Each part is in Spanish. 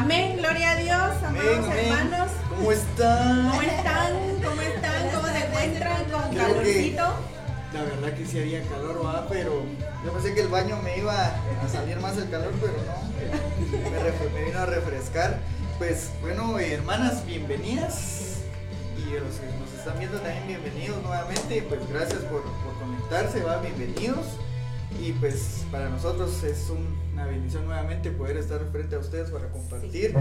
Amén, gloria a Dios, amados hermanos. ¿Cómo están? ¿Cómo están? ¿Cómo están? ¿Cómo se encuentran con Creo calorcito? La verdad que sí había calor, ¿va? pero yo pensé que el baño me iba a salir más el calor, pero no. Me, vino a refrescar. Pues bueno, hermanas, bienvenidas. Y a los que nos están viendo también bienvenidos nuevamente. Pues gracias por, por conectarse, va, bienvenidos. Y pues para nosotros es un- una bendición nuevamente poder estar frente a ustedes para compartir.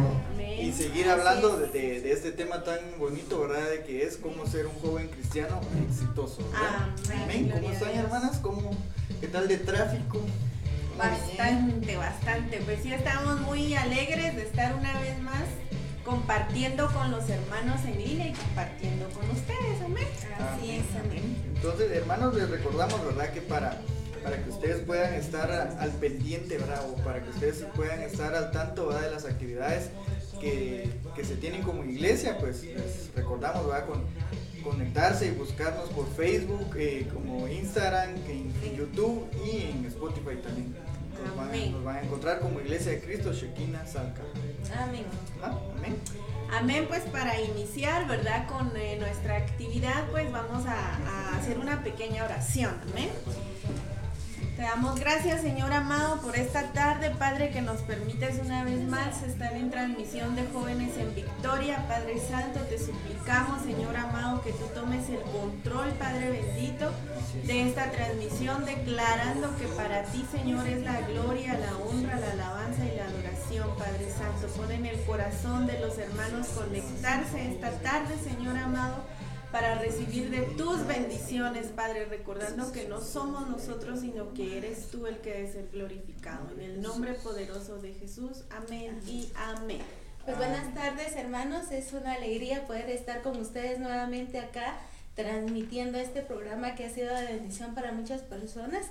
Y seguir hablando de, de- de este tema tan bonito, ¿verdad? De que es cómo ser un joven cristiano exitoso, ¿verdad? Amén, ¿Cómo están, hermanas? ¿Cómo, ¿Qué tal de tráfico? Bastante, bastante. Pues sí, estamos muy alegres de estar una vez más compartiendo con los hermanos en línea y compartiendo con ustedes, amén. Así es, amén. Entonces, hermanos, les recordamos, ¿verdad? Que para, para que ustedes puedan estar al pendiente, ¿verdad? O para que ustedes puedan estar al tanto, ¿verdad? De las actividades que, que se tienen como iglesia, pues les recordamos, ¿verdad? Con, conectarse y buscarnos por Facebook, eh, como Instagram, en, en YouTube y en Spotify también. Nos van, nos van a encontrar como Iglesia de Cristo, Shekina Salca. Amén. ¿Ah? Amén. Amén, pues para iniciar, ¿verdad? Con eh, nuestra actividad, pues vamos a, a hacer una pequeña oración, amén. Te damos gracias, Señor amado, por esta tarde, Padre, que nos permites una vez más estar en transmisión de jóvenes en victoria. Padre Santo, te suplicamos, Señor amado, que tú tomes el control, Padre bendito, de esta transmisión, declarando que para ti, Señor, es la gloria, la honra, la alabanza y la adoración, Padre Santo. Pon en el corazón de los hermanos conectarse esta tarde, Señor amado, para recibir de tus bendiciones, Padre, recordando que no somos nosotros, sino que eres tú el que debe ser glorificado. En el nombre poderoso de Jesús, amén y amén. Pues buenas tardes hermanos, es una alegría poder estar con ustedes nuevamente acá transmitiendo este programa que ha sido de bendición para muchas personas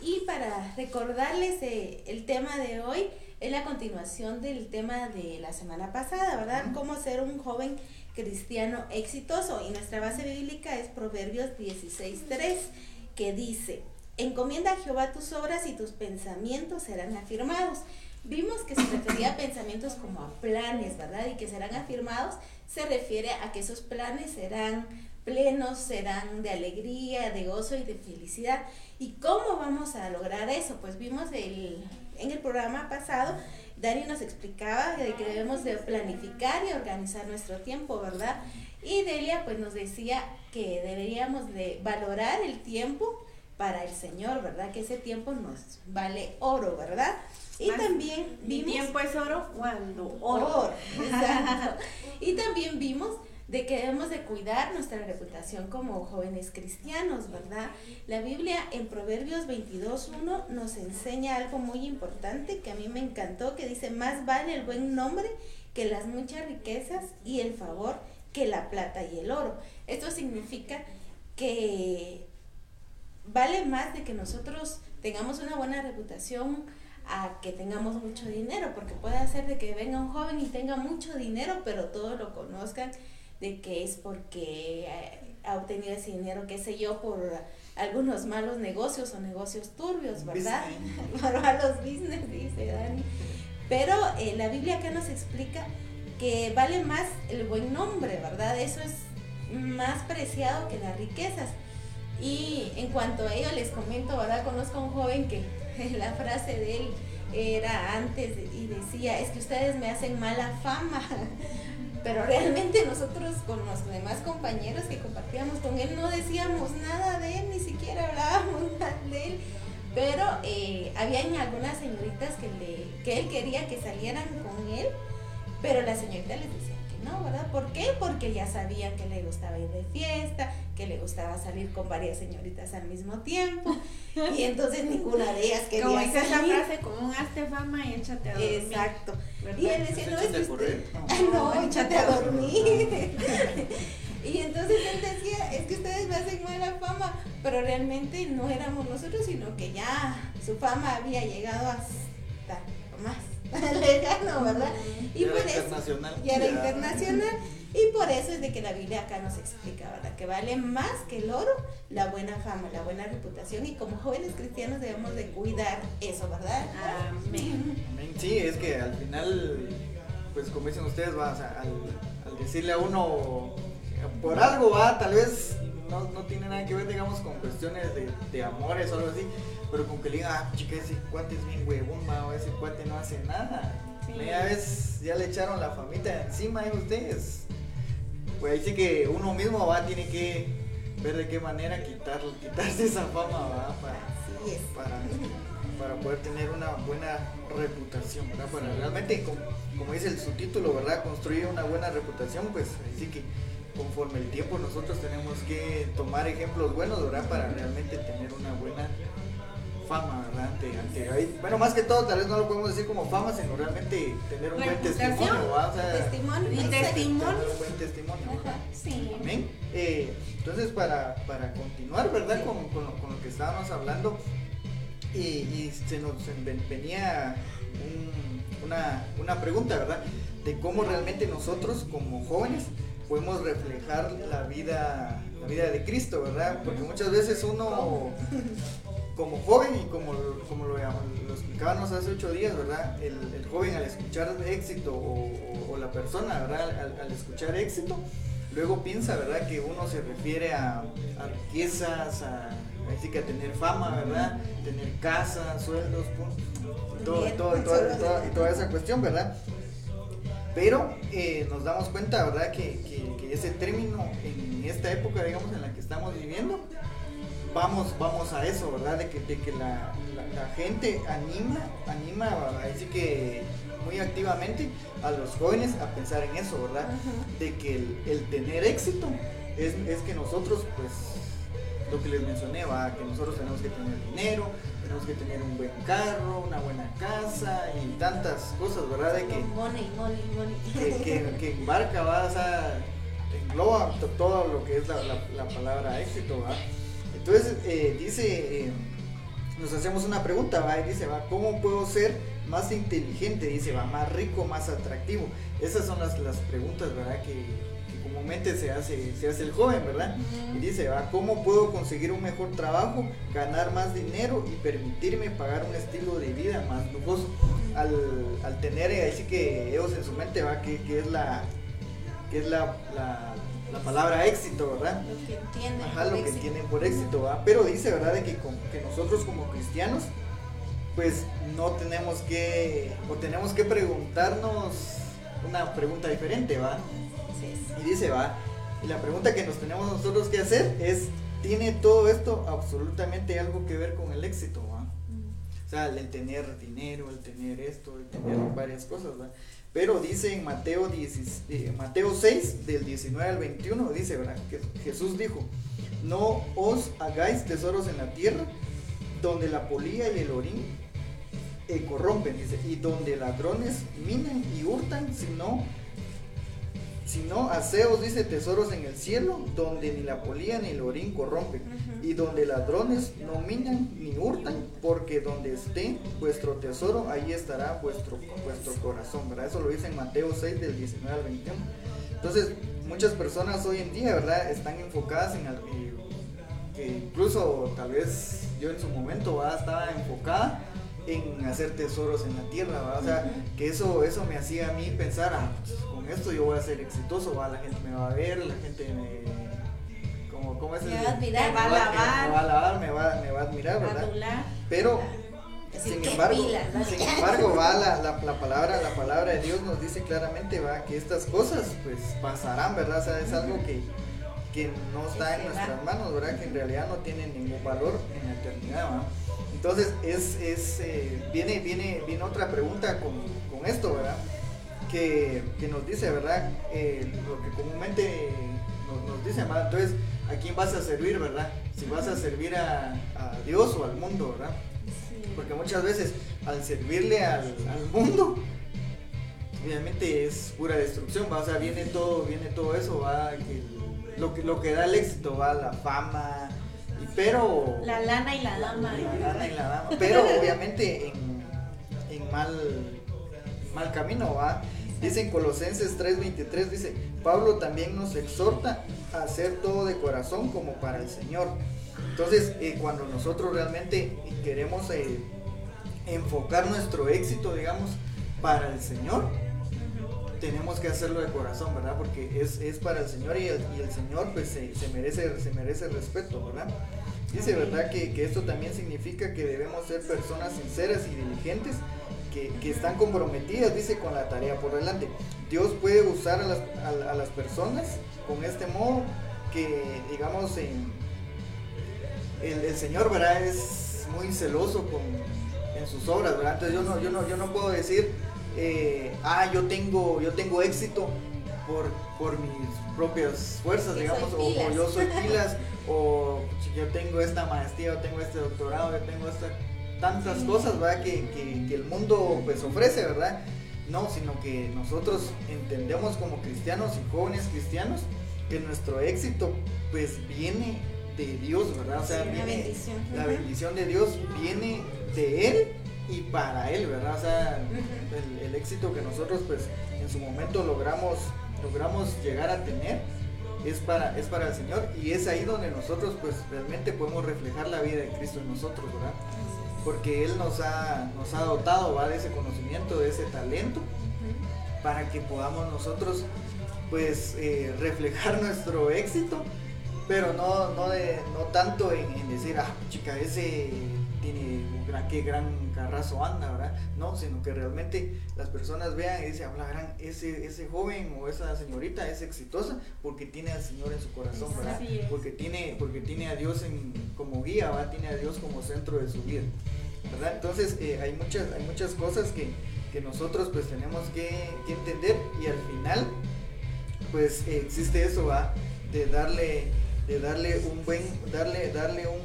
y para recordarles eh, el tema de hoy es la continuación del tema de la semana pasada, ¿verdad? Cómo ser un joven cristiano exitoso y nuestra base bíblica es Proverbios 16.3 que dice, encomienda a Jehová tus obras y tus pensamientos serán afirmados. Vimos que se refería a pensamientos como a planes, ¿verdad? Y que serán afirmados, se refiere a que esos planes serán plenos, serán de alegría, de gozo y de felicidad. ¿Y cómo vamos a lograr eso? Pues vimos el, en el programa pasado, Dani nos explicaba de que debemos de planificar y organizar nuestro tiempo, ¿verdad? Y Delia pues nos decía que deberíamos de valorar el tiempo para el Señor, ¿verdad? Que ese tiempo nos vale oro, ¿verdad? Y Más, también Mi vimos tiempo es oro cuando oro. Oro, exacto. Y también vimos de que debemos de cuidar nuestra reputación como jóvenes cristianos, ¿verdad? La Biblia en Proverbios 22.1 nos enseña algo muy importante que a mí me encantó, que dice, más vale el buen nombre que las muchas riquezas y el favor que la plata y el oro. Esto significa que vale más de que nosotros tengamos una buena reputación a que tengamos mucho dinero, porque puede hacer de que venga un joven y tenga mucho dinero, pero todos lo conozcan de que es porque eh, ha obtenido ese dinero, qué sé yo, por algunos malos negocios o negocios turbios, ¿verdad? Por malos business, dice Dani. Pero eh, la Biblia acá nos explica que vale más el buen nombre, ¿verdad? Eso es más preciado que las riquezas. Y en cuanto a ello les comento, ¿verdad? Conozco a un joven que la frase de él era antes y decía, es que ustedes me hacen mala fama. Pero realmente nosotros con los demás compañeros que compartíamos con él no decíamos nada de él, ni siquiera hablábamos mal de él. Pero eh, habían algunas señoritas que, le, que él quería que salieran con él, pero la señorita les decía no, ¿verdad? ¿Por qué? Porque ya sabían que le gustaba ir de fiesta, que le gustaba salir con varias señoritas al mismo tiempo, y entonces ninguna de ellas quería Como dice esa frase, como un hazte fama y échate a dormir. Exacto. ¿verdad? Y él decía, no, es usted-. Ay, no, échate a dormir. y entonces él decía, es que ustedes me hacen mala fama, pero realmente no éramos nosotros, sino que ya su fama había llegado hasta más lejano, ¿verdad? Y Ya era por eso, internacional. ya era Ya. internacional. Y por eso es de que la Biblia acá nos explica, ¿verdad? Que vale más que el oro la buena fama, la buena reputación. Y como jóvenes cristianos debemos de cuidar eso, ¿verdad? Amén. Amén. Sí, es que al final pues como dicen ustedes, va, o sea, al, al decirle a uno por algo va, tal vez no, no, tiene nada que ver, digamos, con cuestiones de, de, amores o algo así, pero con que le diga, ah, chica, ese cuate es bien huevón, o ese cuate no hace nada. Sí. Ya ves, ya le echaron la famita encima a ustedes. Pues ahí sí que uno mismo va, tiene que ver de qué manera quitar, quitarse esa fama, va, para, para, para poder tener una buena reputación, ¿verdad? Para realmente, como, como dice el subtítulo, ¿verdad? Construir una buena reputación, pues así que conforme el tiempo nosotros tenemos que tomar ejemplos buenos, ¿verdad? Para realmente tener una buena fama, ¿verdad? Ante, ante, bueno, más que todo, tal vez no lo podemos decir como fama, sino realmente tener un buen testimonio, ¿verdad? O sea, testimonio, y testimonio. un buen testimonio, ¿verdad? Sí. Amén. Eh, entonces, para, para continuar, ¿verdad? Con, con, lo, con, lo, que estábamos hablando, y, y se nos venía un, una, una pregunta, ¿verdad? De cómo realmente nosotros, como jóvenes, podemos reflejar la vida, la vida de Cristo, ¿verdad? Porque muchas veces uno, como joven y como, como lo, lo explicábamos hace ocho días, ¿verdad? El, el joven al escuchar éxito o, o, o la persona, ¿verdad? Al, al, escuchar éxito, luego piensa, ¿verdad? Que uno se refiere a, a riquezas, a, así que a tener fama, ¿verdad? Tener casa, sueldos, y, todo, todo, todo, todo, y toda esa cuestión, ¿verdad? Pero eh, nos damos cuenta, ¿verdad? Que, que, que, ese término en esta época, digamos, en la que estamos viviendo, vamos, vamos a eso, ¿verdad? De que, de que la, la, la, gente anima, anima, así que muy activamente a los jóvenes a pensar en eso, ¿verdad? Uh -huh. De que el, el tener éxito es, es, que nosotros, pues, lo que les mencioné, va, que nosotros tenemos que tener dinero, tenemos que tener un buen carro, una buena casa y tantas cosas, ¿verdad? De que, money, money, money. Que, que, que embarca, va, o sea, engloba todo lo que es la, la, la palabra éxito, ¿va? Entonces, eh, dice, eh, nos hacemos una pregunta, ¿va? Y dice, ¿va? ¿Cómo puedo ser más inteligente? Dice, ¿va? Más rico, más atractivo. Esas son las, las preguntas, ¿verdad? Que, comúnmente se hace, se hace el joven, ¿verdad? Uh -huh. Y dice, ¿va? ¿cómo puedo conseguir un mejor trabajo, ganar más dinero y permitirme pagar un estilo de vida más lujoso? Al, al tener eh, así que ellos en su mente, ¿va? Que, que es la que es la, la, la, palabra éxito, ¿verdad? Lo que entienden Ajá, lo que entienden por éxito, ¿va? Pero dice, ¿verdad? De que, que nosotros como cristianos, pues no tenemos que, o tenemos que preguntarnos una pregunta diferente, ¿va? Y dice, va, y la pregunta que nos tenemos nosotros que hacer es, ¿tiene todo esto absolutamente algo que ver con el éxito? ¿va? O sea, el tener dinero, el tener esto, el tener varias cosas, ¿va? Pero dice en Mateo, 10, eh, Mateo 6, del 19 al 21, dice. Que Jesús dijo, no os hagáis tesoros en la tierra, donde la polilla y el orín eh, corrompen, y donde ladrones minan y hurtan, sino sino aseos dice tesoros en el cielo, donde ni la polía ni el orín corrompen, uh -huh. y donde ladrones no minan ni hurtan, porque donde esté vuestro tesoro, ahí estará vuestro, vuestro corazón, ¿verdad? Eso lo dice en Mateo 6 del 19 al 21. Entonces, muchas personas hoy en día, ¿verdad? Están enfocadas en, el, que incluso tal vez yo en su momento, ¿verdad? Estaba enfocada en hacer tesoros en la tierra, ¿verdad? O sea, que eso, eso me hacía a mí pensar, ah, pues, con esto yo voy a ser exitoso, ¿va? La gente me va a ver, la gente me... Como, ¿Cómo es me va a admirar, me va a alabar, me va a alabar, me va, me va a admirar, ¿verdad? Adular. Pero, sin embargo, pilas, ¿no? sin embargo, va la, la, la, palabra, la palabra de Dios nos dice claramente, va, que estas cosas, pues, pasarán, ¿verdad? O sea, es algo que, que no está en nuestras manos, ¿verdad? Que en realidad no tiene ningún valor en la eternidad, ¿verdad? Entonces, es, es eh, viene, viene, viene otra pregunta con, con esto, ¿verdad? Que, que, nos dice, ¿verdad? Eh, lo que comúnmente nos, nos dice, ¿verdad? Entonces, ¿a quién vas a servir, verdad? Si vas a servir a, a Dios o al mundo, ¿verdad? Sí. Porque muchas veces al servirle al, al, mundo, obviamente es pura destrucción, ¿va? O sea, viene todo, viene todo eso, ¿va? Que, lo, que, lo que da el éxito, ¿va? La fama, pero la lana y la dama la lana y la dama pero obviamente en, en mal mal camino va dice en Colosenses 3:23 dice Pablo también nos exhorta a hacer todo de corazón como para el Señor entonces eh, cuando nosotros realmente queremos eh, enfocar nuestro éxito digamos para el Señor tenemos que hacerlo de corazón, ¿verdad? Porque es, es para el Señor y el, y el Señor pues se, se, merece, se merece respeto, ¿verdad? Dice, ¿verdad? Que, que, esto también significa que debemos ser personas sinceras y diligentes, que, que, están comprometidas, dice, con la tarea por delante. Dios puede usar a las, a, a las personas con este modo que, digamos, en, el, el, Señor, ¿verdad? Es muy celoso con, en sus obras, ¿verdad? Entonces yo no, yo no, yo no puedo decir, eh, ah, yo tengo, yo tengo éxito por, por mis propias fuerzas, digamos, o, o, yo soy pilas, o yo tengo esta maestría, o tengo este doctorado, yo tengo esta, tantas cosas, ¿verdad? Que, que, que el mundo pues ofrece, ¿verdad? No, sino que nosotros entendemos como cristianos y jóvenes cristianos que nuestro éxito pues viene de Dios, ¿verdad? O sea, Sí, viene, bendición. la bendición de Dios viene de Él y para Él, ¿verdad? O sea, el, el éxito que nosotros pues en su momento logramos, logramos llegar a tener es para, es para el Señor y es ahí donde nosotros pues realmente podemos reflejar la vida de Cristo en nosotros, ¿verdad? Porque Él nos ha, nos ha dotado ¿va? de ese conocimiento, de ese talento para que podamos nosotros pues eh, reflejar nuestro éxito, pero no, no, de, no tanto en, en decir, ah, chica, ese gran, qué gran carrazo anda, ¿verdad? No, sino que realmente las personas vean y dicen, habla, gran, ese, ese joven o esa señorita es exitosa porque tiene al Señor en su corazón, ¿verdad? Porque tiene, porque tiene a Dios en, como guía, ¿verdad? Tiene a Dios como centro de su vida, ¿verdad? Entonces eh, hay, muchas, hay muchas cosas que, que nosotros pues tenemos que, que entender y al final pues eh, existe eso va de darle de darle un buen darle darle un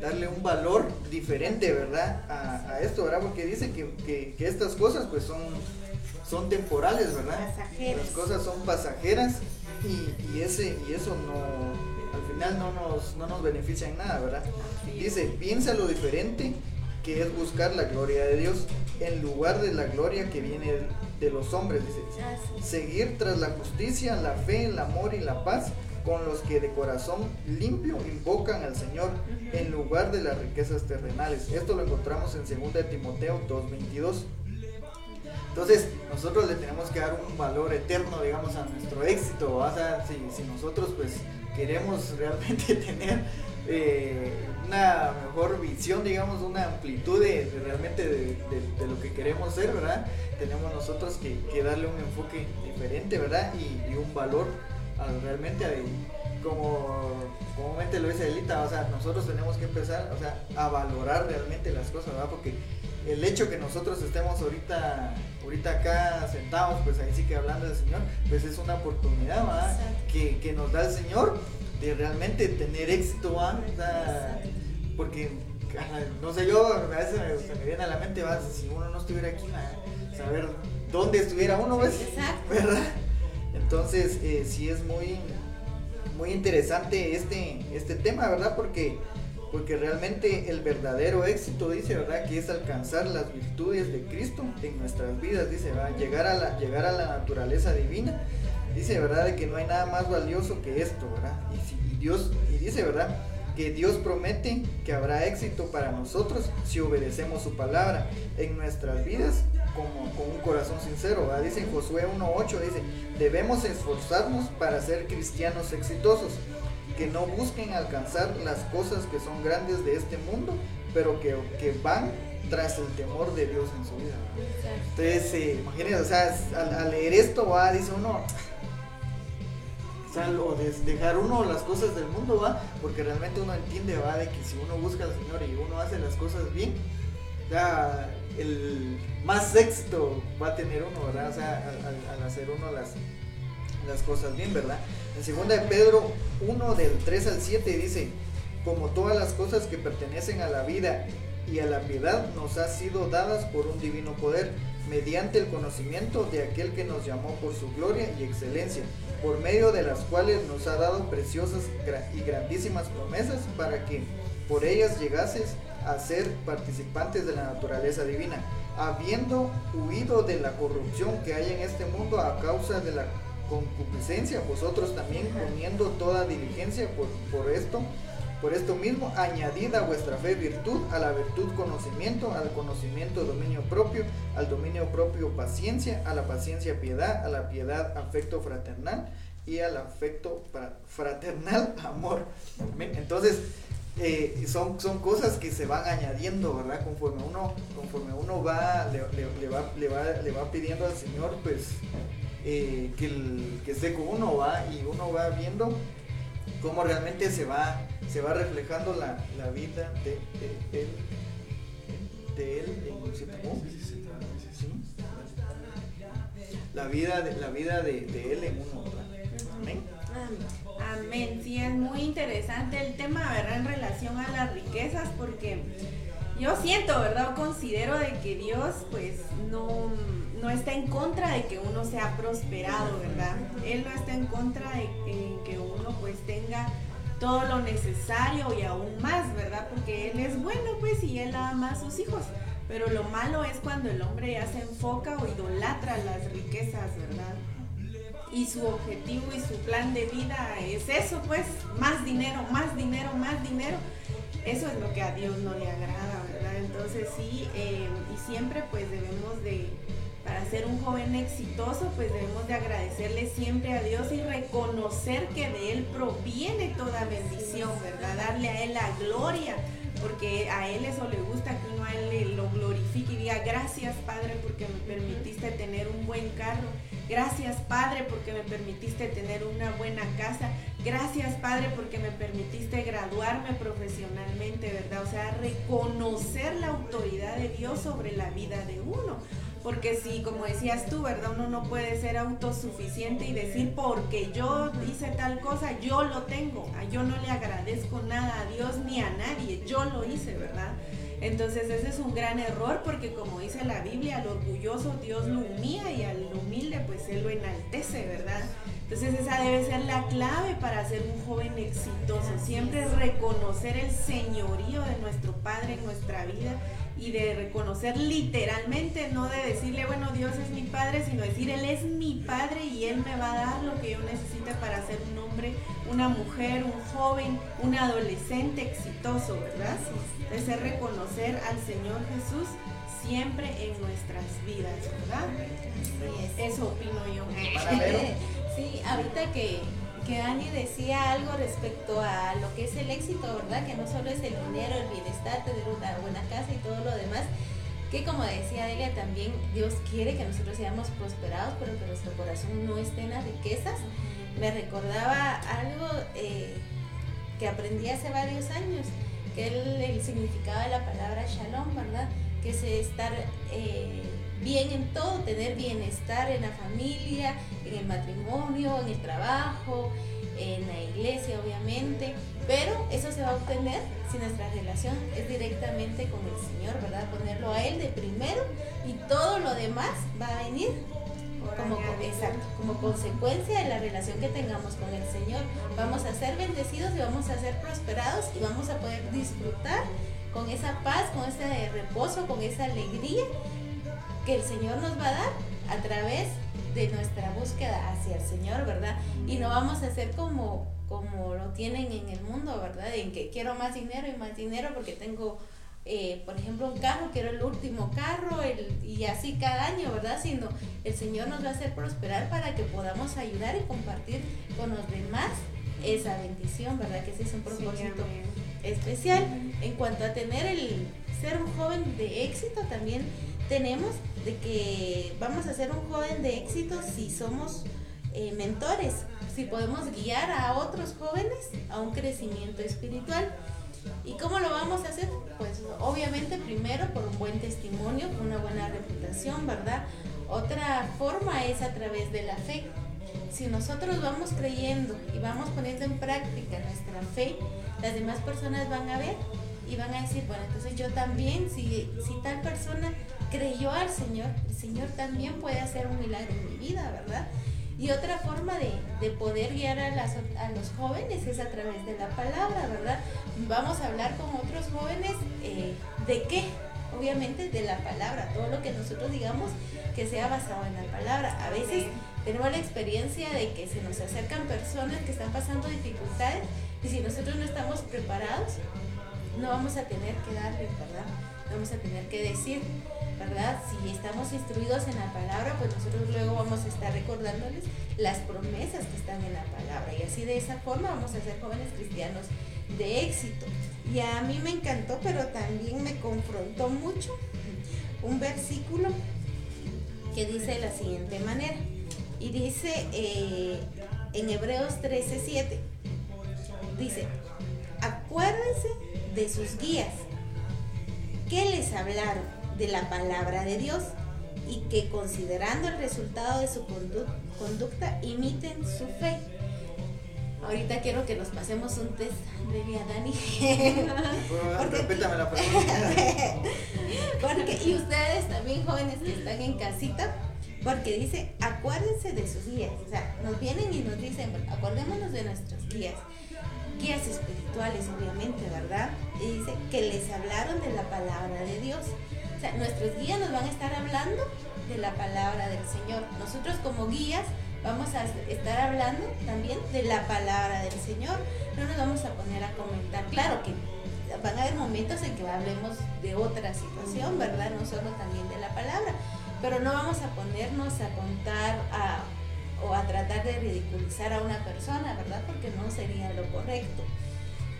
darle un valor diferente verdad a, a esto verdad porque dice que, que, que estas cosas pues son son temporales verdad Pasajeras. las cosas son pasajeras y, y ese y eso no al final no nos no nos beneficia en nada verdad dice piensa lo diferente que es buscar la gloria de Dios en lugar de la gloria que viene de los hombres dice. Seguir tras la justicia, la fe, el amor y la paz con los que de corazón limpio invocan al Señor en lugar de las riquezas terrenales. Esto lo encontramos en 2 de Timoteo 2.22. Entonces, nosotros le tenemos que dar un valor eterno, digamos, a nuestro éxito. O sea, si, nosotros pues queremos realmente tener eh, una mejor visión, digamos, una amplitud de, realmente de, lo que queremos ser, ¿verdad? Tenemos nosotros que, darle un enfoque diferente, ¿verdad? Y, y un valor realmente a- como comúnmente lo dice Elita, o sea, nosotros tenemos que empezar, o sea, a valorar realmente las cosas, ¿verdad? Porque el hecho que nosotros estemos ahorita, ahorita acá sentados, pues ahí sí que hablando del Señor, pues es una oportunidad, ¿verdad? Que, que nos da el Señor de realmente tener éxito, ¿verdad? Porque, no sé, yo a veces me, se me viene a la mente, ¿verdad? Si uno no estuviera aquí, ¿verdad? saber dónde estuviera uno, ¿ves? Exacto. ¿Verdad? Entonces, eh, sí es muy, muy interesante este, este tema, ¿verdad? Porque, porque realmente el verdadero éxito, dice, ¿verdad? Que es alcanzar las virtudes de Cristo en nuestras vidas, dice, ¿verdad? Llegar a la, llegar a la naturaleza divina. Dice, ¿verdad? De que no hay nada más valioso que esto, ¿verdad? Y, si, y Dios, y dice, ¿verdad? Que Dios promete que habrá éxito para nosotros si obedecemos su palabra en nuestras vidas como, con un corazón sincero. ¿verdad? Dice en Josué 1.8, dice, debemos esforzarnos para ser cristianos exitosos, que no busquen alcanzar las cosas que son grandes de este mundo, pero que, que van tras el temor de Dios en su vida. ¿verdad? Entonces, eh, imagínense, o sea, al, al leer esto, va, dice uno, o sea, o des- dejar uno las cosas del mundo, va, porque realmente uno entiende, va, de que si uno busca al Señor y uno hace las cosas bien, ya el más éxito va a tener uno, ¿verdad? O sea, al, al- hacer uno las, las cosas bien, ¿verdad? En segunda de Pedro 1 del 3 al 7 dice, como todas las cosas que pertenecen a la vida y a la piedad nos ha sido dadas por un divino poder, mediante el conocimiento de aquel que nos llamó por su gloria y excelencia, por medio de las cuales nos ha dado preciosas y grandísimas promesas para que por ellas llegases a ser participantes de la naturaleza divina, habiendo huido de la corrupción que hay en este mundo a causa de la concupiscencia, vosotros también poniendo toda diligencia por, por esto, Por esto mismo, añadid a vuestra fe virtud, a la virtud conocimiento, al conocimiento dominio propio, al dominio propio paciencia, a la paciencia piedad, a la piedad afecto fraternal y al afecto fraternal amor. Entonces, eh, son, son cosas que se van añadiendo, ¿verdad? Conforme uno, conforme uno va, le, va, le, va, le va pidiendo al Señor, pues, eh, que, el, que esté con uno, va, y uno va viendo cómo realmente se va, se va reflejando la, vida de, él, de él en ¿sí? La vida de, la vida de, él en uno, Amén. Amén. Sí, es muy interesante el tema, ¿verdad? En relación a las riquezas, porque yo siento, ¿verdad? considero de que Dios, pues, no no está en contra de que uno sea prosperado, ¿verdad? Él no está en contra de, que uno pues tenga todo lo necesario y aún más, ¿verdad? Porque Él es bueno, pues, y Él ama a sus hijos. Pero lo malo es cuando el hombre ya se enfoca o idolatra las riquezas, ¿verdad? Y su objetivo y su plan de vida es eso, pues, más dinero, más dinero, más dinero. Eso es lo que a Dios no le agrada, ¿verdad? Entonces sí, eh, y siempre pues debemos de, para ser un joven exitoso, pues debemos de agradecerle siempre a Dios y reconocer que de Él proviene toda bendición, ¿verdad? Darle a Él la gloria, porque a Él eso le gusta que uno a Él lo glorifique y diga, gracias Padre porque me permitiste tener un buen carro, gracias Padre porque me permitiste tener una buena casa, gracias Padre porque me permitiste graduarme profesionalmente, ¿verdad? O sea, reconocer la autoridad de Dios sobre la vida de uno. Porque si, como decías tú, ¿verdad? Uno no puede ser autosuficiente y decir, porque yo hice tal cosa, yo lo tengo. Yo no le agradezco nada a Dios ni a nadie, yo lo hice, ¿verdad? Entonces ese es un gran error porque como dice la Biblia, al orgulloso Dios lo humilla y al humilde pues Él lo enaltece, ¿verdad? Entonces esa debe ser la clave para ser un joven exitoso, siempre reconocer el señorío de nuestro Padre en nuestra vida y de reconocer literalmente, no de decirle, bueno, Dios es mi padre, sino decir, Él es mi padre y Él me va a dar lo que yo necesite para ser un hombre, una mujer, un joven, un adolescente exitoso, ¿verdad? Es reconocer al Señor Jesús siempre en nuestras vidas, ¿verdad? Eso opino yo. sí, ahorita que que Dani decía algo respecto a lo que es el éxito, ¿verdad? Que no solo es el dinero, el bienestar, tener una buena casa y todo lo demás, que como decía Delia también, Dios quiere que nosotros seamos prosperados, pero que nuestro corazón no esté en las riquezas. Me recordaba algo eh, que aprendí hace varios años, que el, el significado de la palabra shalom, ¿verdad? Que es estar... Eh, bien en todo, tener bienestar en la familia, en el matrimonio, en el trabajo, en la iglesia obviamente, pero eso se va a obtener si nuestra relación es directamente con el Señor, ¿verdad? Ponerlo a Él de primero y todo lo demás va a venir como, exacto, como consecuencia de la relación que tengamos con el Señor. Vamos a ser bendecidos y vamos a ser prosperados y vamos a poder disfrutar con esa paz, con ese reposo, con esa alegría que el Señor nos va a dar a través de nuestra búsqueda hacia el Señor, ¿verdad? Y no vamos a ser como, como lo tienen en el mundo, ¿verdad? En que quiero más dinero y más dinero porque tengo, eh, por ejemplo, un carro, quiero el último carro el, y así cada año, ¿verdad? Sino el Señor nos va a hacer prosperar para que podamos ayudar y compartir con los demás esa bendición, ¿verdad? Que ese es un propósito especial. En cuanto a tener el ser un joven de éxito, también tenemos de que vamos a ser un joven de éxito si somos eh, mentores, si podemos guiar a otros jóvenes a un crecimiento espiritual. ¿Y cómo lo vamos a hacer? Pues obviamente primero por un buen testimonio, con una buena reputación, ¿verdad? Otra forma es a través de la fe. Si nosotros vamos creyendo y vamos poniendo en práctica nuestra fe, las demás personas van a ver y van a decir, bueno, entonces yo también, si, si tal persona creyó al Señor, el Señor también puede hacer un milagro en mi vida, ¿verdad? Y otra forma de, poder guiar a, los jóvenes es a través de la palabra, ¿verdad? Vamos a hablar con otros jóvenes eh, de qué, obviamente de la palabra, todo lo que nosotros digamos que sea basado en la palabra. A veces tenemos la experiencia de que se nos acercan personas que están pasando dificultades y si nosotros no estamos preparados, no vamos a tener que darle, ¿verdad? Vamos a tener que decir, ¿verdad? Si estamos instruidos en la palabra, pues nosotros luego vamos a estar recordándoles las promesas que están en la palabra. Y así de esa forma vamos a ser jóvenes cristianos de éxito. Y a mí me encantó, pero también me confrontó mucho un versículo que dice de la siguiente manera. Y dice eh, en Hebreos 13:7, dice, acuérdense de sus guías que les hablaron de la palabra de Dios y que considerando el resultado de su conducta imiten su fe. Ahorita quiero que nos pasemos un test de a Dani. porque, la pregunta. porque, y ustedes también jóvenes que están en casita, porque dice, acuérdense de sus guías. O sea, nos vienen y nos dicen, acordémonos de nuestros guías guías espirituales, obviamente, ¿verdad? Y dice que les hablaron de la palabra de Dios. O sea, nuestros guías nos van a estar hablando de la palabra del Señor. Nosotros como guías vamos a estar hablando también de la palabra del Señor. No nos vamos a poner a comentar. Claro que van a haber momentos en que hablemos de otra situación, ¿verdad? No solo también de la palabra. Pero no vamos a ponernos a contar a o a tratar de ridiculizar a una persona, ¿verdad? Porque no sería lo correcto.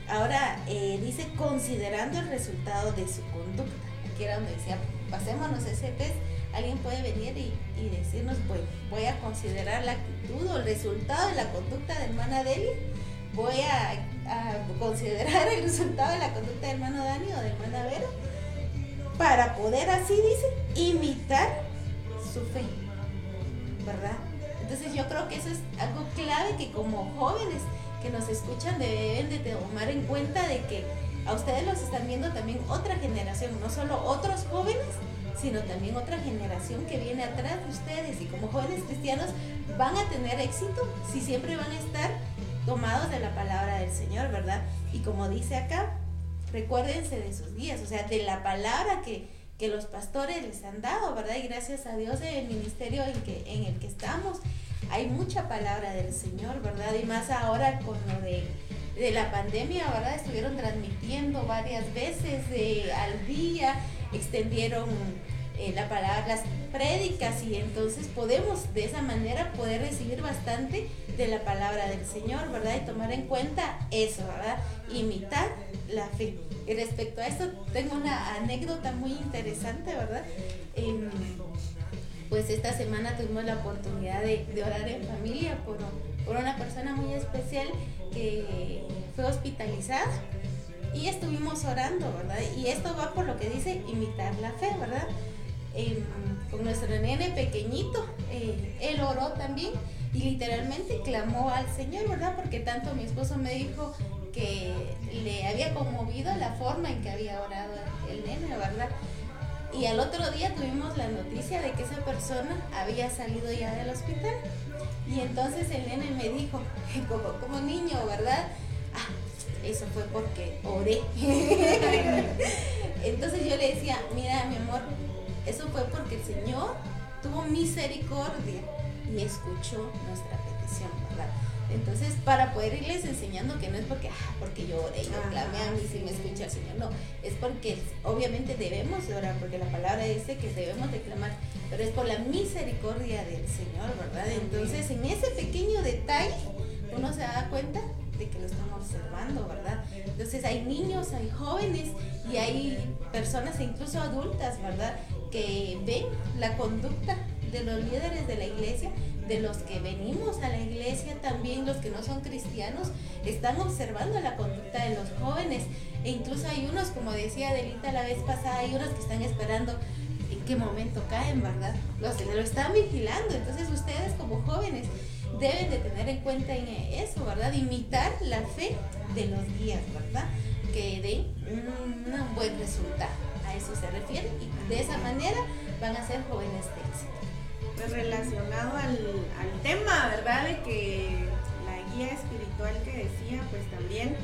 Ahora eh, dice considerando el resultado de su conducta. Aquí era donde decía, pasémonos ese test. Alguien puede venir y, decirnos, pues voy a considerar la actitud o el resultado de la conducta de hermana Deli. Voy a, a considerar el resultado de la conducta de hermano Dani o de hermana Vera para poder así, dice, imitar su fe. ¿Verdad? Entonces yo creo que eso es algo clave que como jóvenes que nos escuchan deben de tomar en cuenta de que a ustedes los están viendo también otra generación, no solo otros jóvenes, sino también otra generación que viene atrás de ustedes y como jóvenes cristianos van a tener éxito si siempre van a estar tomados de la palabra del Señor, ¿verdad? Y como dice acá, recuérdense de sus días, o sea, de la palabra que, que los pastores les han dado, ¿verdad? Y gracias a Dios en el ministerio en, que, en el que estamos, hay mucha palabra del Señor, ¿verdad? Y más ahora con lo de, la pandemia, ¿verdad? Estuvieron transmitiendo varias veces al día, extendieron eh, la palabra, las prédicas y entonces podemos de esa manera poder recibir bastante de la palabra del Señor, ¿verdad? Y tomar en cuenta eso, ¿verdad? Imitar la fe. Y respecto a esto, tengo una anécdota muy interesante, ¿verdad? Em, pues esta semana tuvimos la oportunidad de, orar en familia por, por, una persona muy especial que fue hospitalizada y estuvimos orando, ¿verdad? Y esto va por lo que dice imitar la fe, ¿verdad? Em, con nuestro nene pequeñito, eh, él oró también y literalmente clamó al Señor, ¿verdad? Porque tanto mi esposo me dijo que le había conmovido la forma en que había orado el nene, ¿verdad? Y al otro día tuvimos la noticia de que esa persona había salido ya del hospital. Y entonces el nene me dijo, como, como niño, ¿verdad? Ah, eso fue porque oré. entonces yo le decía, mira mi amor, eso fue porque el Señor tuvo misericordia y escuchó nuestra petición, ¿verdad? Entonces, para poder irles enseñando que no es porque, ah, porque yo oré, yo clamé a mí si me escucha el Señor, no, es porque obviamente debemos de orar, porque la palabra dice que debemos de clamar, pero es por la misericordia del Señor, ¿verdad? Entonces, en ese pequeño detalle, uno se da cuenta de que lo estamos observando, ¿verdad? Entonces hay niños, hay jóvenes y hay personas incluso adultas, ¿verdad? Que ven la conducta de los líderes de la iglesia de los que venimos a la iglesia, también los que no son cristianos, están observando la conducta de los jóvenes. E incluso hay unos, como decía Adelita la vez pasada, hay unos que están esperando en qué momento caen, ¿verdad? Los lo están vigilando. Entonces ustedes como jóvenes deben de tener en cuenta en eso, ¿verdad? Imitar la fe de los guías, ¿verdad? Que den un, buen resultado. A eso se refiere y de esa manera van a ser jóvenes de éxito. Pues, relacionado al, tema, ¿verdad? De que la guía espiritual que decía, pues también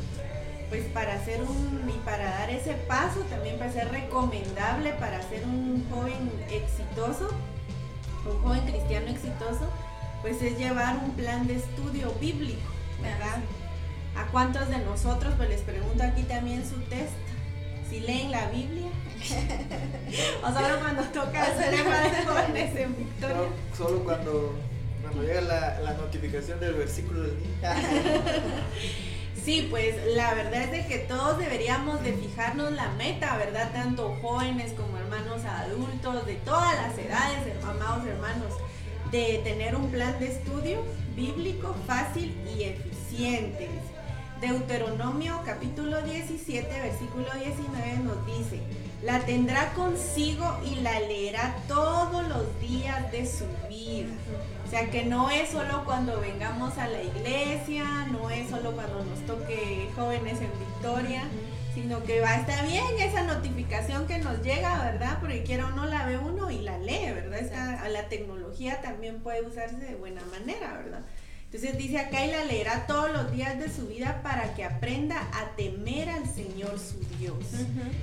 pues para hacer un y para dar ese paso también para ser recomendable para ser un joven exitoso, un joven cristiano exitoso, pues es llevar un plan de estudio bíblico, ¿verdad? ¿A cuántos de nosotros, pues les pregunto aquí también su test, si leen la Biblia? o solo cuando toca hacer jóvenes en Victoria. No, solo cuando, cuando llega la, la notificación del versículo del día. Sí, pues la verdad es de que todos deberíamos de fijarnos la meta, ¿verdad? Tanto jóvenes como hermanos adultos, de todas las edades, amados hermanos, de tener un plan de estudio bíblico fácil y eficiente. Deuteronomio capítulo 17, versículo 19 nos dice, la tendrá consigo y la leerá todos los días de su vida. O sea que no es solo cuando vengamos a la iglesia, no es solo cuando nos toque jóvenes en Victoria, sino que va, está bien esa notificación que nos llega, ¿verdad? Porque quiera o no la ve uno y la lee, ¿verdad? la tecnología también puede usarse de buena manera, ¿verdad? Entonces dice acá y la leerá todos los días de su vida para que aprenda a temer al Señor su Dios.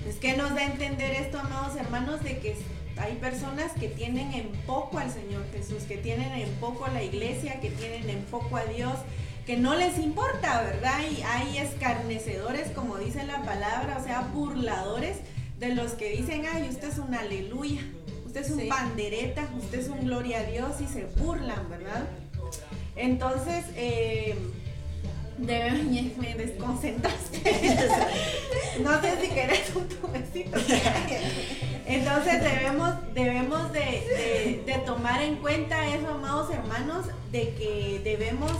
Es que nos da a entender esto, amados hermanos, de que hay personas que tienen en poco al Señor Jesús, que tienen en poco a la iglesia, que tienen en poco a Dios, que no les importa, ¿verdad? Y hay escarnecedores, como dice la palabra, o sea, burladores de los que dicen, ay, usted es un aleluya, usted es un pandereta, usted es un gloria a Dios y se burlan, ¿verdad? Entonces, eh, me desconcentraste. no sé si querés un tubecito. Entonces debemos, debemos de, de, tomar en cuenta eso, amados hermanos, de que debemos,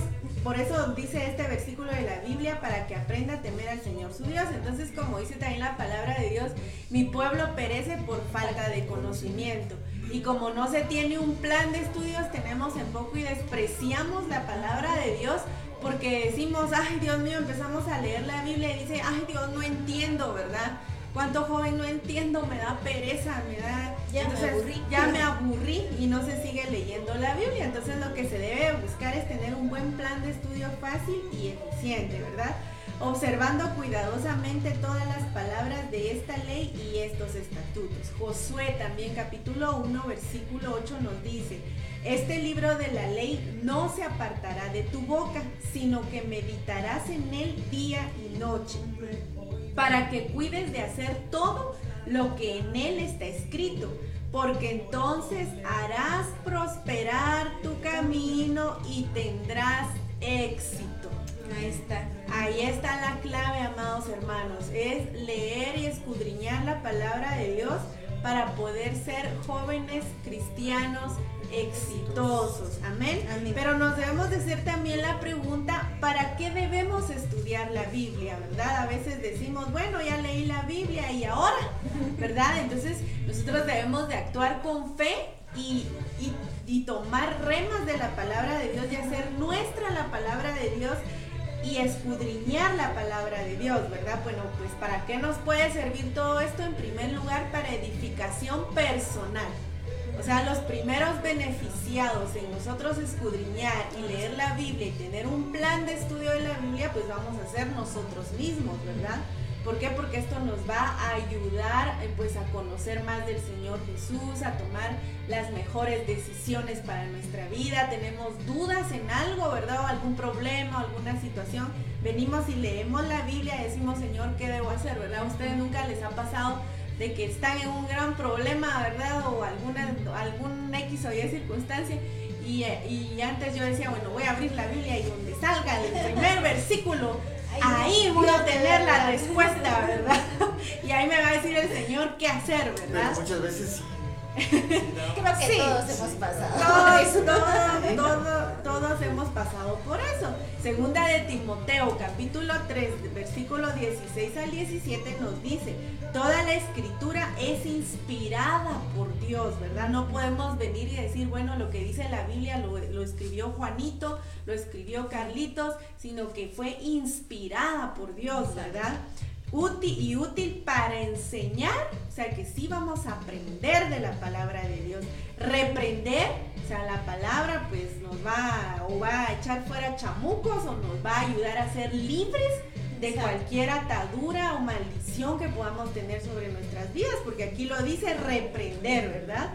por eso dice este versículo de la Biblia, para que aprenda a temer al Señor su Dios. Entonces, como dice también la palabra de Dios, mi pueblo perece por falta de conocimiento. Y como no se tiene un plan de estudios, tenemos en poco y despreciamos la palabra de Dios porque decimos, ay Dios mío, empezamos a leer la Biblia y dice, ay Dios, no entiendo, ¿verdad? ¿Cuánto joven no entiendo? Me da pereza, me da... Ya me aburrí. Ya me aburrí y no se sigue leyendo la Biblia. Entonces lo que se debe buscar es tener un buen plan de estudio fácil y eficiente, ¿verdad? Observando cuidadosamente todas las palabras de esta ley y estos estatutos. Josué también capítulo 1 versículo 8 nos dice, este libro de la ley no se apartará de tu boca, sino que meditarás en él día y noche, para que cuides de hacer todo lo que en él está escrito, porque entonces harás prosperar tu camino y tendrás éxito. Ahí está. Ahí está la clave, amados hermanos. Es leer y escudriñar la palabra de Dios para poder ser jóvenes cristianos exitosos. Amén. Pero nos debemos de hacer también la pregunta, ¿para qué debemos estudiar la Biblia? ¿Verdad? A veces decimos, bueno, ya leí la Biblia y ahora, ¿verdad? Entonces nosotros debemos de actuar con fe y, y, y tomar remas de la palabra de Dios y hacer nuestra la palabra de Dios y escudriñar la palabra de Dios, ¿verdad? Bueno, pues ¿para qué nos puede servir todo esto? En primer lugar, para edificación personal. O sea, los primeros beneficiados en nosotros escudriñar y leer la Biblia y tener un plan de estudio de la Biblia, pues vamos a ser nosotros mismos, ¿verdad? ¿Por qué? Porque esto nos va a ayudar eh, pues a conocer más del Señor Jesús, a tomar las mejores decisiones para nuestra vida. Tenemos dudas en algo, ¿verdad? O algún problema, alguna situación. Venimos y leemos la Biblia y decimos, Señor, ¿qué debo hacer? ¿Verdad? A ustedes nunca les ha pasado de que están en un gran problema, ¿verdad? O alguna, algún X o Y circunstancia. Y, eh, y antes yo decía, bueno, voy a abrir la Biblia y donde salga el primer versículo ahí voy a tener la respuesta, ¿verdad? Y ahí me va a decir el Señor qué hacer, ¿verdad? Muchas veces sí. Creo que todos hemos pasado. Todos, todos, todos hemos pasado por eso. Segunda de Timoteo, capítulo 3, versículo 16 al 17 nos dice, toda la escritura es inspirada por Dios, ¿verdad? No podemos venir y decir, bueno, lo que dice la Biblia lo, lo escribió Juanito, lo escribió Carlitos, sino que fue inspirada por Dios, ¿verdad? Útil y útil para enseñar, o sea que sí vamos a aprender de la palabra de Dios, reprender, o sea la palabra pues nos va o va a echar fuera chamucos o nos va a ayudar a ser libres de cualquier atadura o maldición que podamos tener sobre nuestras vidas, porque aquí lo dice reprender, ¿verdad?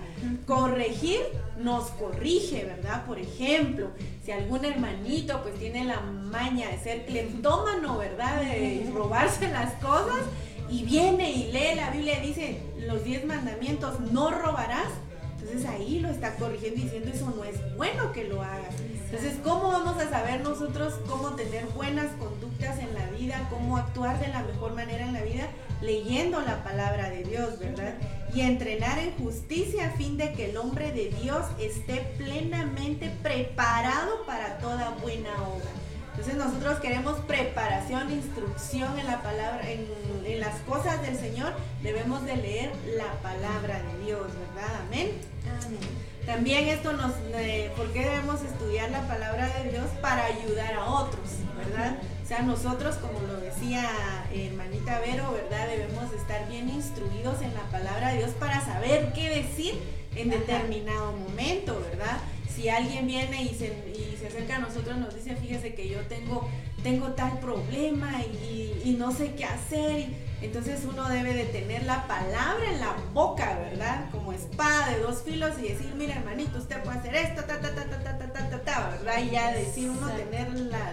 Corregir nos corrige, ¿verdad? Por ejemplo, si algún hermanito pues tiene la maña de ser cleptómano, ¿verdad? De robarse las cosas y viene y lee la Biblia y dice los diez mandamientos, no robarás. Entonces ahí lo está corrigiendo diciendo eso no es bueno que lo hagas. Entonces, ¿cómo vamos a saber nosotros cómo tener buenas conductas en la vida, cómo actuar de la mejor manera en la vida? Leyendo la palabra de Dios, ¿verdad? Y entrenar en justicia a fin de que el hombre de Dios esté plenamente preparado para toda buena obra. Entonces nosotros queremos preparación, instrucción en la palabra, en, en, las cosas del Señor, debemos de leer la palabra de Dios, ¿verdad? Amén. Amén. También esto nos, eh, ¿por qué debemos estudiar la palabra de Dios? Para ayudar a otros, ¿verdad? O sea, nosotros, como lo decía hermanita Vero, ¿verdad? Debemos estar bien instruidos en la palabra de Dios para saber qué decir en determinado momento, ¿verdad? Si alguien viene y se, y se acerca a nosotros, nos dice, fíjese que yo tengo, tengo tal problema y, y no sé qué hacer. Entonces uno debe de tener la palabra en la boca, ¿verdad? Como espada de dos filos y decir, mira hermanito, usted puede hacer esto, ta, ta, ta, ta, ta, ta, ta, ta, ta ¿verdad? Y ya decir uno, tener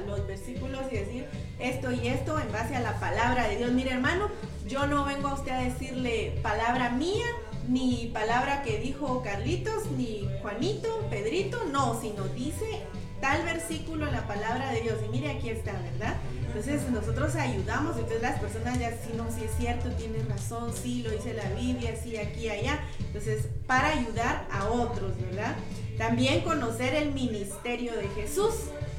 los versículos y decir esto y esto en base a la palabra de Dios. Mira hermano, yo no vengo a usted a decirle palabra mía, ni palabra que dijo Carlitos, ni Juanito, Pedrito, no, sino dice tal versículo la palabra de Dios. Y mire, aquí está, ¿verdad? Entonces nosotros ayudamos, entonces las personas ya sí, no, sí es cierto, tienes razón, sí, lo dice la Biblia, sí, aquí, allá. Entonces, para ayudar a otros, ¿verdad? También conocer el ministerio de Jesús.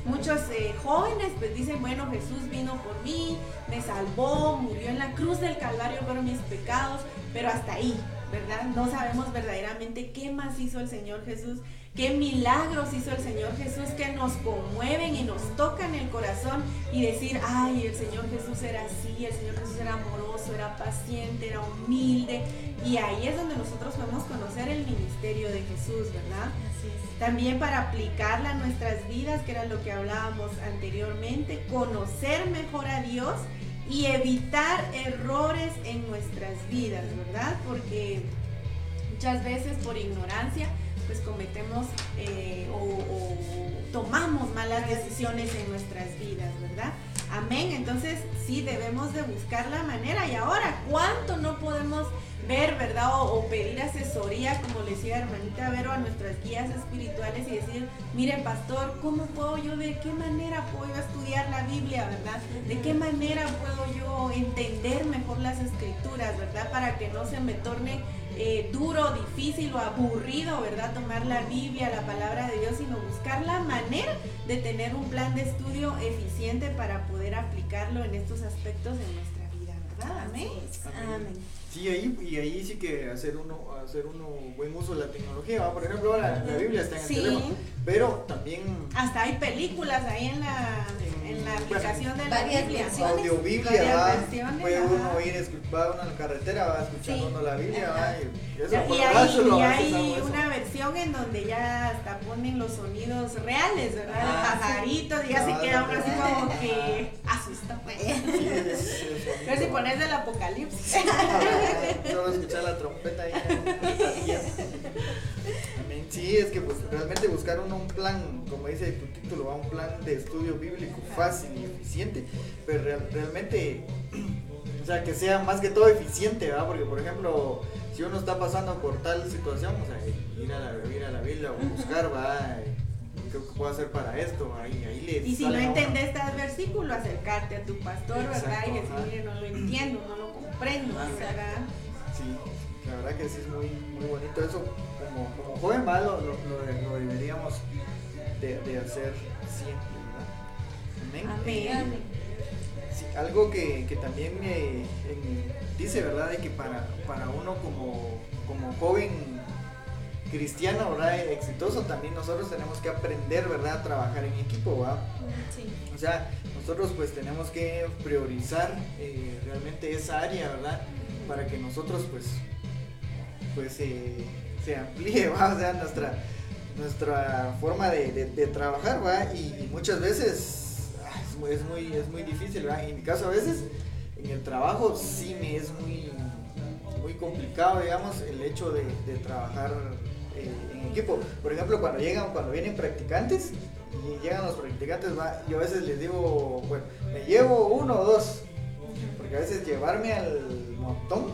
Muchos eh, jóvenes pues dicen, bueno, Jesús vino por mí, me salvó, murió en la cruz del Calvario por mis pecados, pero hasta ahí, ¿verdad? No sabemos verdaderamente qué más hizo el Señor Jesús Qué milagros hizo el Señor Jesús que nos conmueven y nos tocan el corazón y decir, ay, el Señor Jesús era así, el Señor Jesús era amoroso, era paciente, era humilde. Y ahí es donde nosotros podemos conocer el ministerio de Jesús, ¿verdad? También para aplicarla a nuestras vidas, que era lo que hablábamos anteriormente, conocer mejor a Dios y evitar errores en nuestras vidas, ¿verdad? Porque muchas veces por ignorancia, pues cometemos eh, o, tomamos malas decisiones en nuestras vidas, ¿verdad? Amén. Entonces sí debemos de buscar la manera. Y ahora, ¿cuánto no podemos ver, verdad? O, pedir asesoría, como le decía hermanita Vero, a nuestras guías espirituales y decir, mire pastor, ¿cómo puedo yo, de qué manera puedo estudiar la Biblia, verdad? ¿De qué manera puedo yo entender mejor las escrituras, verdad? Para que no se me torne eh, duro, difícil o aburrido, ¿verdad? Tomar la Biblia, la palabra de Dios, sino buscar la manera de tener un plan de estudio eficiente para poder aplicarlo en estos aspectos de nuestra vida, ¿verdad? Amén. Amén. Sí, ahí, y ahí sí que hacer uno, hacer uno buen uso de la tecnología, por ejemplo, la, la Biblia está en el teléfono, pero también... Hasta hay películas ahí en la, en la aplicación de la Biblia. Audio Biblia, va, puede uno ir, va uno en la carretera, va escuchando la Biblia, va, y, eso y, hay, y hay una versión en donde ya hasta ponen los sonidos reales, ¿verdad? Ah, pajaritos, y ya se queda uno así como que asusta, pues. Pero si pones el apocalipsis. Solo escuchar la trompeta ahí. Sí, es que pues realmente buscar uno un plan, como dice tu título, un plan de estudio bíblico fácil y eficiente, pero realmente, o sea, que sea más que todo eficiente, ¿verdad? Porque por ejemplo, si uno está pasando por tal situación, o sea, ir a la, ir a la Biblia o buscar, va ¿qué puedo hacer para esto? Ahí, ahí le y si no entendés este versículo, acercarte a tu pastor, ¿verdad? Y decirle, no lo entiendo, no lo comprendo, ¿verdad? Sí, la verdad que sí es muy, muy bonito eso. Como, como joven, malo lo, lo, deberíamos de, de, hacer siempre, ¿verdad? Amén. Amén. Sí, algo que, que también eh, dice, ¿verdad? De que para, para uno como, como joven cristiano, ¿verdad? Exitoso, también nosotros tenemos que aprender, ¿verdad? A trabajar en equipo, ¿verdad? Sí. O sea, nosotros pues tenemos que priorizar eh, realmente esa área, ¿verdad? Para que nosotros pues, pues eh, se amplíe, ¿va? O sea, nuestra, nuestra forma de, trabajar, ¿va? Y, muchas veces muy, es, muy, es muy difícil, ¿verdad? En mi caso a veces, en el trabajo sí me es muy, muy complicado, digamos, el hecho de, de trabajar equipo. Por ejemplo, cuando llegan, cuando vienen practicantes, y llegan los practicantes, va, yo a veces les digo, bueno, me llevo uno o dos, porque a veces llevarme al montón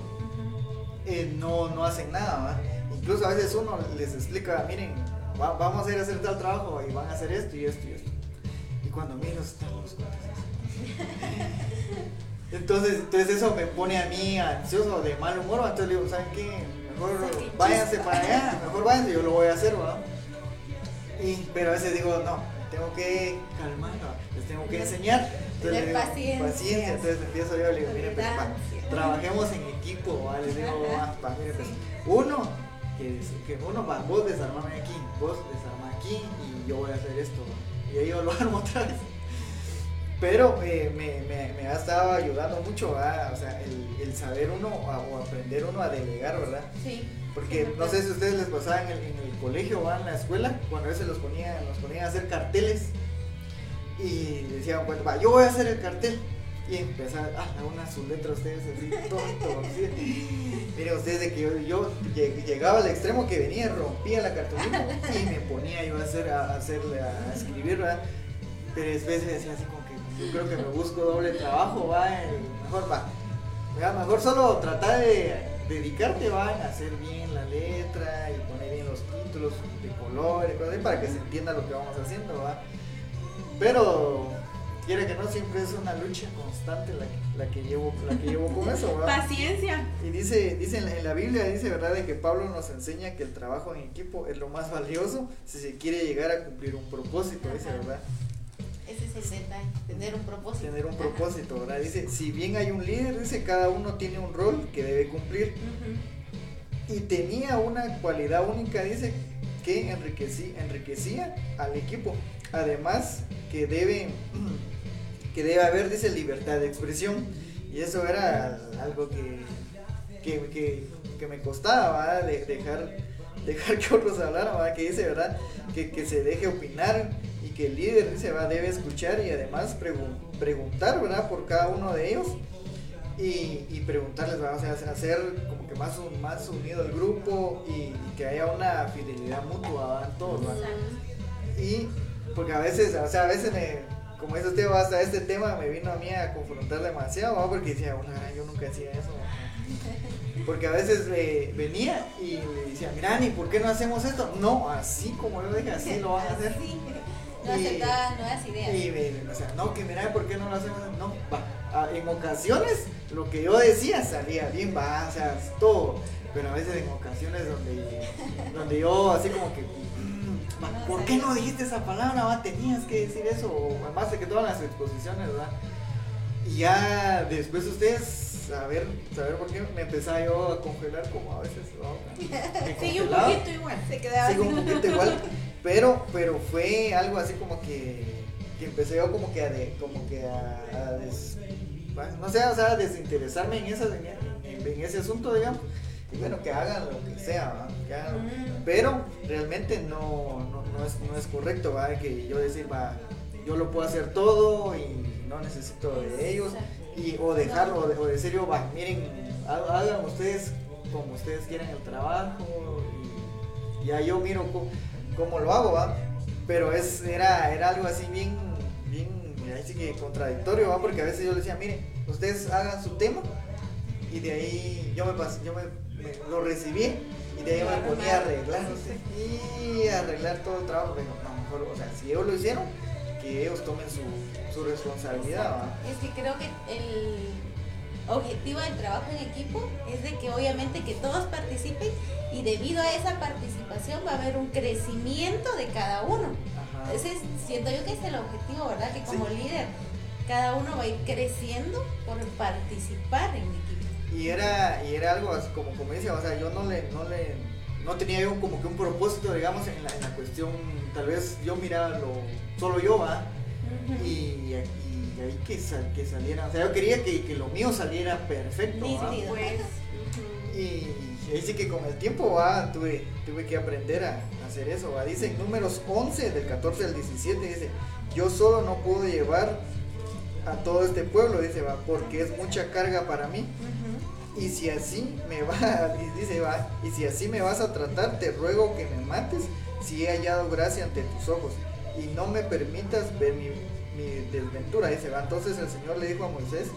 eh, no, no hacen nada, ¿va? Incluso a veces uno les explica, miren, va- vamos a ir a hacer tal trabajo y van a hacer esto y esto y esto. Y cuando menos estamos entonces, entonces eso me pone a mí ansioso, de mal humor, entonces le digo, ¿saben qué? Mejor váyanse para allá, mejor váyanse, yo lo voy a hacer, ¿va? Y, pero a veces digo, no, tengo que calmar, ¿va? les tengo que enseñar. Entonces digo, paciencia. paciencia, entonces empiezo yo, le digo, miren, pues, pa, trabajemos en equipo, ¿va? les digo, va, pa, miren, pues, uno, que, que uno, va, vos desarmame aquí, vos desarma aquí y yo voy a hacer esto, ¿va? y ahí yo lo armo otra vez. Pero eh, me, me, me ha estado ayudando mucho, ¿va? o sea, el, el saber uno a- o aprender uno a delegar, ¿verdad? Sí. Porque Sí, no sé si a ustedes les pasaba en el, en el colegio o en la escuela, cuando a veces los ponían, nos ponían a hacer carteles y decían, bueno, va, yo voy a hacer el cartel. Y empezaba, ah, una su letra ustedes así, tonto, así. Miren ustedes de que yo, yo lleg- llegaba al extremo que venía, rompía la cartulina y me ponía yo a hacer, a, hacerle, a escribir, ¿verdad? Pero después decía así como yo creo que me busco doble trabajo, va, mejor va. Mira, mejor solo tratar de dedicarte va, a hacer bien la letra y poner bien los títulos de color y cosas así para que se entienda lo que vamos haciendo, va. Pero quiere que no siempre es una lucha constante la, que- la que llevo la que llevo con eso, va. Paciencia. Y dice, dice en la, en la Biblia, dice, ¿verdad? De que Pablo nos enseña que el trabajo en equipo es lo más valioso si se quiere llegar a cumplir un propósito, dice. ¿verdad? Ese es el detalle, tener un propósito. Tener un propósito, ¿verdad? Dice, si bien hay un líder, dice, cada uno tiene un rol que debe cumplir. Y tenía una cualidad única, dice, que enriquecía, enriquecía al equipo. Además, que debe, que debe haber, dice, libertad de expresión. Y eso era algo que, que, que- que me costaba, ¿verdad? De, dejar, dejar que otros hablaran, ¿verdad? Que dice, ¿verdad? Que, que se deje opinar que el líder, dice, va, debe escuchar y además pregun- preguntar, ¿verdad? Por cada uno de ellos y, y preguntarles, vamos a hacer como que más, un- más unido el grupo y, y que haya una fidelidad mutua en todos. Y porque a veces, o sea, a veces me, como dice usted, hasta este tema me vino a mí a confrontar demasiado, porque decía, gran, yo nunca hacía eso. Porque a veces eh, venía y le decía, mira, ¿y por qué no hacemos esto? No, así como yo dije, así lo van a hacer. No nuevas ideas. Y o sea, no, que mira, ¿por qué no lo hacemos? No, va. Ah, en ocasiones lo que yo decía salía bien, va, o sea, todo. Pero a veces en ocasiones donde, donde yo así como que, mm, va, ¿por qué no dijiste esa palabra? Va, tenías que decir eso. O además de que todas las exposiciones, ¿verdad? Y ya después ustedes saber, saber por qué me empezaba yo a congelar como a veces. ¿no? Sí, un poquito igual. Se quedaba Sí, un poquito igual, pero, pero fue algo así como que, que empecé yo como que a, de- como que a, a des- no sé, o sea, a desinteresarme en, en, en ese asunto, digamos, y bueno, que hagan lo que sea, que hagan lo- Mm. pero realmente no, no, no es, no es correcto, ¿va? que yo decir, va, yo lo puedo hacer todo y no necesito de ellos, y, o dejarlo, o, de- o decir yo, va, miren, ha- hagan ustedes como ustedes quieran el trabajo, y ya yo miro cómo, cómo lo hago, ¿va? Pero es, era, era algo así bien, bien, ahí sí que contradictorio, ¿va? Porque a veces yo les decía, miren, ustedes hagan su tema, y de ahí yo me, pas- yo me, me- lo recibí, y de ahí me ponía a arreglar, y arreglar todo el trabajo, pero no, mejor, o sea, si ellos lo hicieron, que ellos tomen su, su responsabilidad, ¿va? Es que creo que el objetivo del trabajo en equipo es de que obviamente que todos participen y debido a esa participación va a haber un crecimiento de cada uno. Ajá. Ese es, siento yo que es el objetivo, ¿verdad? Que como Sí. líder cada uno va a ir creciendo por participar en equipo. Y era, y era algo así como, como decía, o sea, yo no le, no le, no tenía yo como que un propósito, digamos, en la, en la cuestión, tal vez yo miraba lo, solo yo, va, y, y ahí que, sal- que saliera, o sea, yo quería que, que lo mío saliera perfecto. Nítido. Pues, Y sí que con el tiempo va, tuve, tuve que aprender a hacer eso. ¿va? Dice en números 11, del 14 al 17, dice, yo solo no puedo llevar a todo este pueblo, dice, va, porque es mucha carga para mí. Y si así me va, dice, va, y si así me vas a tratar, te ruego que me mates si he hallado gracia ante tus ojos y no me permitas ver mi, mi desventura. Dice, va, entonces el Señor le dijo a Moisés,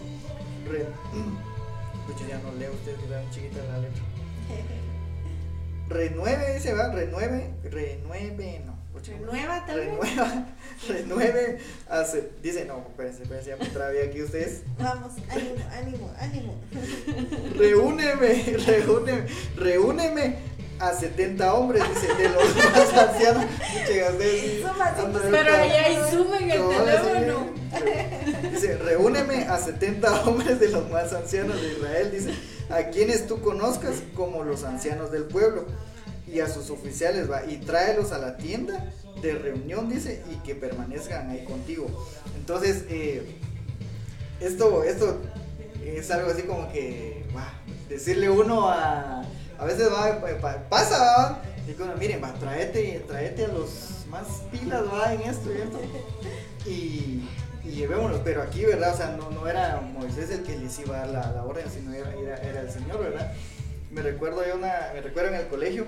re, ya no leo, ustedes vean chiquita la letra. Renueve, dice, va, renueve, renueve, no. Renueva también. Renueva, renueve, hace, dice, no, espérense, espérense, ya me trabé aquí ustedes. Vamos, ánimo, ánimo, ánimo. Reúneme, reúneme, reúneme a 70 hombres, dice, de los más ancianos. Pero ya ahí sumen el teléfono. Dice, reúneme a 70 hombres de los más ancianos de Israel, dice, a quienes tú conozcas como los ancianos del pueblo y a sus oficiales, va, y tráelos a la tienda de reunión, dice, y que permanezcan ahí contigo. Entonces, eh, esto, esto es algo así como que, decirle uno a, a veces va, pa- pasa, va, y uno, miren, va, tráete, tráete a los más pilas, va, en esto y esto y, y llevémonos, pero aquí, ¿verdad? O sea, no, no era Moisés el que les iba a dar la, la orden, sino era, era, era el Señor, ¿verdad? Me recuerdo yo una, me recuerdo en el colegio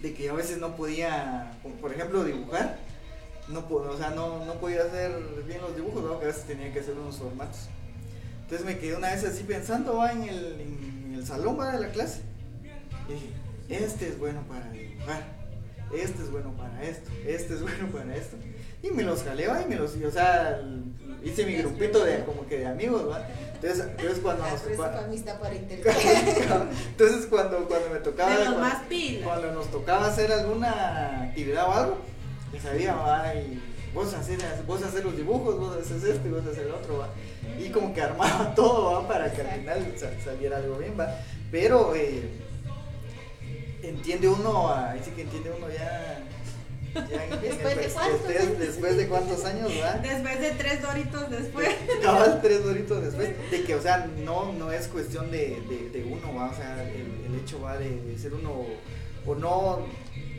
de que a veces no podía, por ejemplo, dibujar, no, o sea, no, no podía hacer bien los dibujos, ¿no? que a veces tenía que hacer unos formatos. Entonces me quedé una vez así pensando, va, en el, en el salón, va, de la clase. Dije, este es bueno para dibujar, este es bueno para esto, este es bueno para esto. Y me los jalé, va, y me los, y, o sea, hice mi grupito de, como que de amigos, va. Entonces, entonces cuando La nos tocaba, entonces cuando, cuando me tocaba, cuando- más pilas. cuando nos tocaba hacer alguna actividad o algo, ya sabía, va, y vos hacer, vos hacer los dibujos, vos haces esto y vos hacer el otro, va. Y como que armaba todo, va, para que al final sa- saliera algo bien, va. Pero eh, entiende uno, ahí sí que entiende uno ya. ¿Después de cuántos después, años? después de cuántos años, va. Después de tres doritos después. Cabal tres doritos después, de que, o sea, no, no es cuestión de, de, de uno, ¿va? o sea, el, el hecho va de, de ser uno, o no,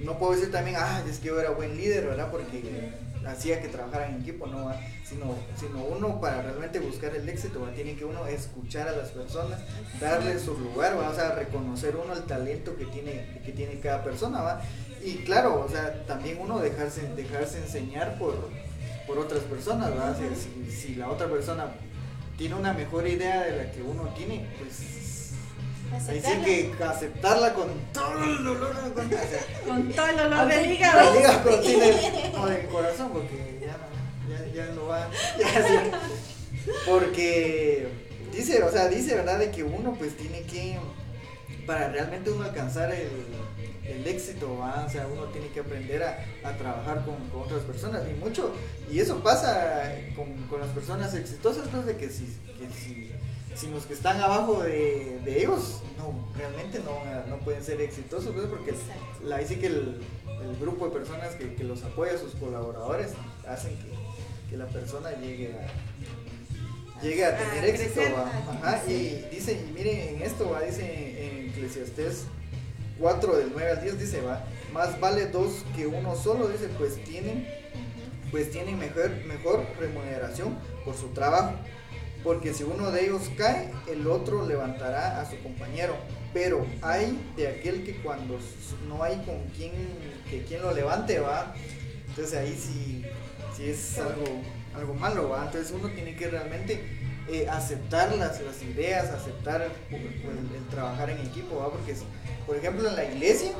no puedo decir también, ah, es que yo era buen líder, ¿verdad? Porque hacía que trabajara en equipo, no, ¿va? Sino, sino uno para realmente buscar el éxito, ¿va? tiene que uno escuchar a las personas, darle su lugar, ¿va? o sea, reconocer uno el talento que tiene, que tiene cada persona, ¿va? Y claro, o sea, también uno dejarse, dejarse enseñar por, por otras personas, si- si la otra persona tiene una mejor idea de la que uno tiene, pues Aceptarla. que aceptarla con todo el dolor de o sea, Con todo el olor del hígado. o del corazón, porque ya no, ya, ya no va, ya sí. porque dice, o sea, dice verdad de que uno pues tiene que, para realmente uno alcanzar el, el éxito, ¿va? o sea, uno tiene que aprender a, a trabajar con, con otras personas y mucho, y eso pasa con, con las personas exitosas, pues de que si, que si, si los que están abajo de, de ellos, no, realmente no, no pueden ser exitosos, porque Exacto. la, ahí sí que el, el grupo de personas que, que los apoya, sus colaboradores, hacen que, que la persona llegue a, llegue a A tener éxito. crecer, va. a Ajá, y dice, y miren en esto, va, dice en Eclesiastés 4 del 9 al 10, dice, va, más vale dos que uno solo, dice, pues tienen, pues tienen mejor, mejor remuneración por su trabajo. Porque si uno de ellos cae, el otro levantará a su compañero. Pero hay de aquel que cuando no hay con quien, que quien lo levante, va. Entonces ahí sí, sí es algo, algo malo, va. Entonces uno tiene que realmente eh, aceptar las, ideas, aceptar el, el- el trabajar en equipo, va. Porque, por ejemplo, en la iglesia,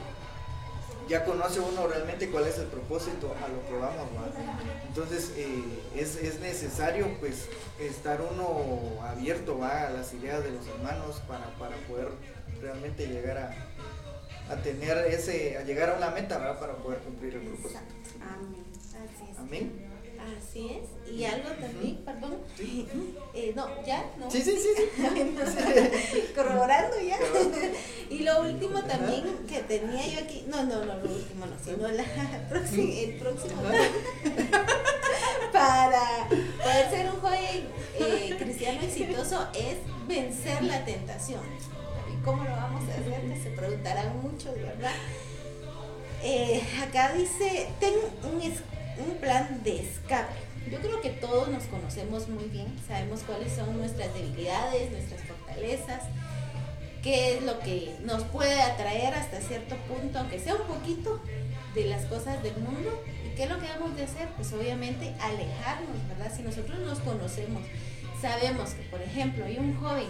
ya conoce uno realmente cuál es el propósito a lo que vamos, ¿va? Entonces eh, es, es necesario pues estar uno abierto ¿va? a las ideas de los hermanos para, para poder realmente llegar a, a tener ese, a llegar a una meta ¿va? para poder cumplir el propósito. Amén. Amén. Así es. Y algo también, perdón. Sí, Eh, no, ya, no. sí, sí. sí, sí. Corroborando ya. Y lo último también que tenía yo aquí, no, no, no, lo último no, sino la próxima- el próximo para poder ser un joven eh, cristiano exitoso es vencer la tentación. ¿Y cómo lo vamos a hacer? Que se preguntarán muchos, ¿verdad? Eh, acá dice, ten un, un plan de escape. Yo creo que todos nos conocemos muy bien, sabemos cuáles son nuestras debilidades, nuestras fortalezas, qué es lo que nos puede atraer hasta cierto punto, aunque sea un poquito, de las cosas del mundo. ¿Y qué es lo que vamos a hacer? Pues obviamente alejarnos, ¿verdad? Si nosotros nos conocemos, sabemos que, por ejemplo, hay un joven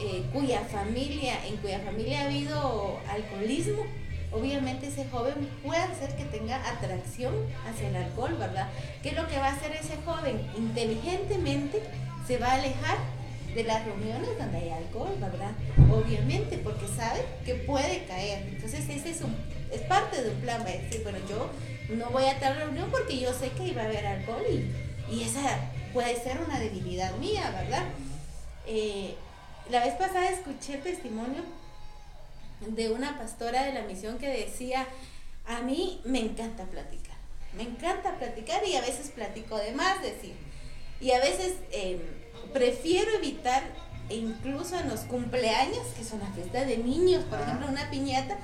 eh, cuya familia, en cuya familia ha habido alcoholismo, obviamente ese joven puede hacer que tenga atracción hacia el alcohol, ¿verdad? ¿Qué es lo que va a hacer ese joven? Inteligentemente se va a alejar de las reuniones donde hay alcohol, ¿verdad? Obviamente, porque sabe que puede caer. Entonces, ese es, un, es parte de un plan, va a decir, bueno, yo no voy a tal reunión porque yo sé que iba a haber alcohol y, esa puede ser una debilidad mía, ¿verdad? Eh, la vez pasada escuché el testimonio de una pastora de la misión que decía, a mí me encanta platicar, me encanta platicar y a veces platico de más, decir. Y a veces em, prefiero evitar, incluso en los cumpleaños, que son las fiestas de niños, por ejemplo, una piñata,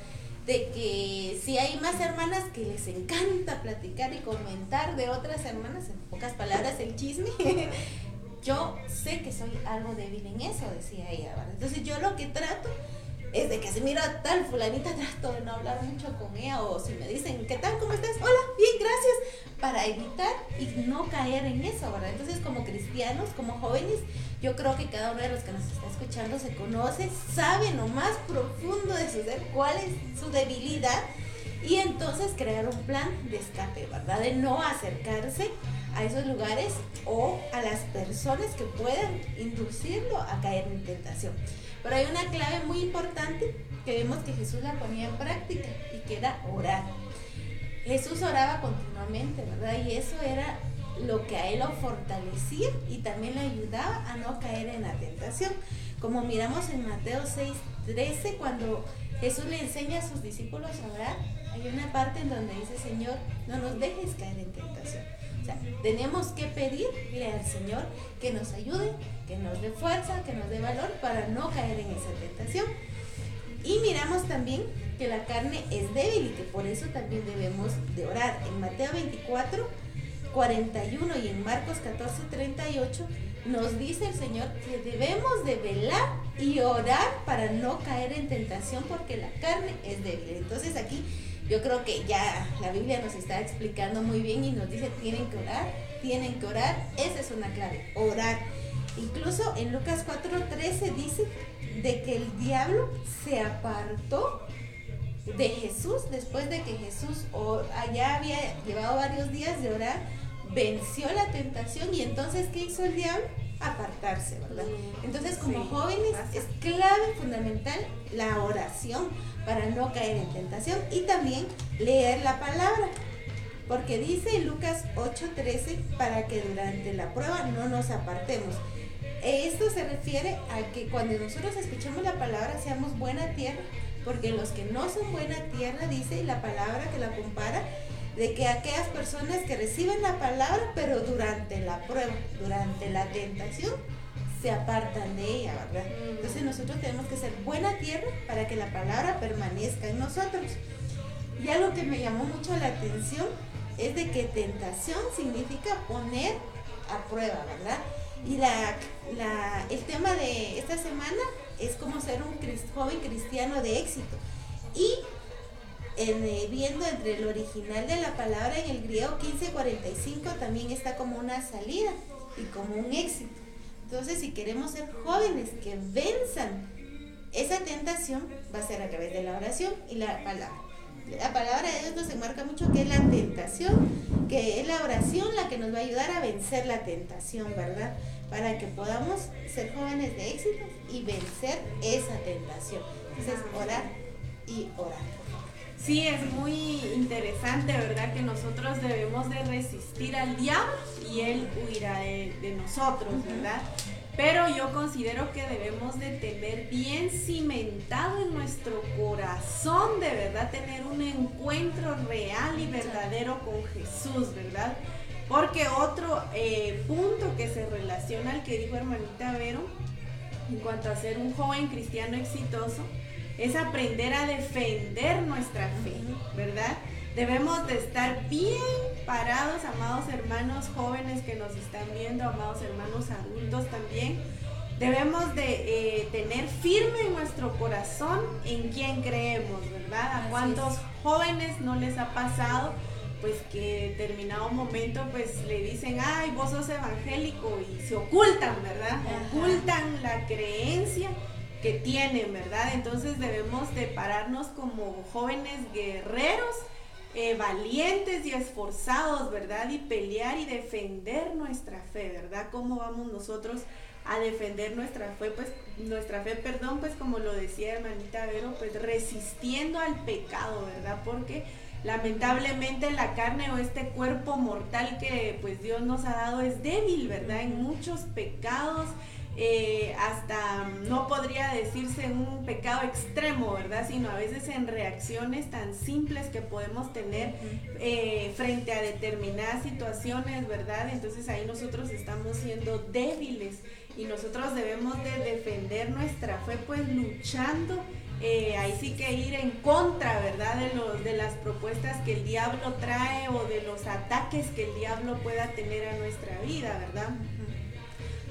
de que si hay más hermanas que les encanta platicar y comentar de otras hermanas, en pocas palabras, el chisme, yo sé que soy algo débil en eso, decía ella, Entonces yo lo que trato es de que si mira tal fulanita trato de no hablar mucho con ella o si me dicen, ¿qué tal? ¿Cómo estás? Hola, bien, gracias, para evitar y no caer en eso, ¿verdad? Entonces como cristianos, como jóvenes, yo creo que cada uno de los que nos está escuchando se conoce, sabe lo más profundo de su ser cuál es su debilidad y entonces crear un plan de escape, ¿verdad? De no acercarse a esos lugares o a las personas que puedan inducirlo a caer en tentación. Pero hay una clave muy importante que vemos que Jesús la ponía en práctica y que era orar. Jesús oraba continuamente, ¿verdad? Y eso era lo que a él lo fortalecía y también le ayudaba a no caer en la tentación. Como miramos en Mateo 6, 13, cuando Jesús le enseña a sus discípulos a orar, hay una parte en donde dice, Señor, no nos dejes caer en tentación tenemos que pedirle al Señor que nos ayude, que nos dé fuerza, que nos dé valor para no caer en esa tentación. Y miramos también que la carne es débil y que por eso también debemos de orar. En Mateo 24, 41 y en Marcos 14, 38 nos dice el Señor que debemos de velar y orar para no caer en tentación porque la carne es débil. Entonces aquí yo creo que ya la Biblia nos está explicando muy bien y nos dice tienen que orar, tienen que orar, esa es una clave, orar. Incluso en Lucas 4:13 dice de que el diablo se apartó de Jesús después de que Jesús allá había llevado varios días de orar, venció la tentación y entonces ¿qué hizo el diablo? Apartarse, ¿verdad? Entonces como jóvenes es clave fundamental la oración para no caer en tentación y también leer la palabra. Porque dice en Lucas 8:13 para que durante la prueba no nos apartemos. Esto se refiere a que cuando nosotros escuchemos la palabra seamos buena tierra, porque los que no son buena tierra, dice la palabra que la compara, de que aquellas personas que reciben la palabra, pero durante la prueba, durante la tentación, se apartan de ella, ¿verdad? Entonces nosotros tenemos que ser buena tierra para que la palabra permanezca en nosotros. Y algo que me llamó mucho la atención es de que tentación significa poner a prueba, ¿verdad? Y la, el tema de esta semana es como ser un joven cristiano de éxito. Y eh, viendo entre el original de la palabra en el griego 1545 también está como una salida y como un éxito. Entonces, si queremos ser jóvenes que venzan esa tentación, va a ser a través de la oración y la palabra. La palabra de Dios nos enmarca mucho que es la tentación, que es la oración la que nos va a ayudar a vencer la tentación, ¿verdad? Para que podamos ser jóvenes de éxito y vencer esa tentación. Entonces, orar y orar. Sí, es muy interesante, ¿verdad? Que nosotros debemos de resistir al diablo y él huirá de, nosotros, ¿verdad? Pero yo considero que debemos de tener bien cimentado en nuestro corazón, de verdad, tener un encuentro real y verdadero con Jesús, ¿verdad? Porque otro eh, punto que se relaciona al que dijo hermanita Vero, en cuanto a ser un joven cristiano exitoso, es aprender a defender nuestra fe, ¿verdad? Debemos de estar bien parados, amados hermanos jóvenes que nos están viendo, amados hermanos adultos también. Debemos de eh, tener firme en nuestro corazón en quién creemos, ¿verdad? ¿A cuántos jóvenes no les ha pasado? pues que en determinado momento pues le dicen, ay, vos sos evangélico y se ocultan, ¿verdad? Ocultan la creencia tienen, ¿verdad? Entonces debemos de pararnos como jóvenes guerreros, eh, valientes y esforzados, ¿verdad? Y pelear y defender nuestra fe, ¿verdad? ¿Cómo vamos nosotros a defender nuestra fe? Pues nuestra fe, perdón, pues como lo decía hermanita Vero, pues resistiendo al pecado, ¿verdad? Porque lamentablemente la carne o este cuerpo mortal que pues Dios nos ha dado es débil, ¿verdad? En muchos pecados, eh, hasta no podría decirse un pecado extremo, ¿verdad? Sino a veces en reacciones tan simples que podemos tener eh, frente a determinadas situaciones, ¿verdad? Entonces ahí nosotros estamos siendo débiles y nosotros debemos de defender nuestra fe pues luchando eh, ahí sí que ir en contra, ¿verdad? De, los, de las propuestas que el diablo trae o de los ataques que el diablo pueda tener a nuestra vida, ¿verdad?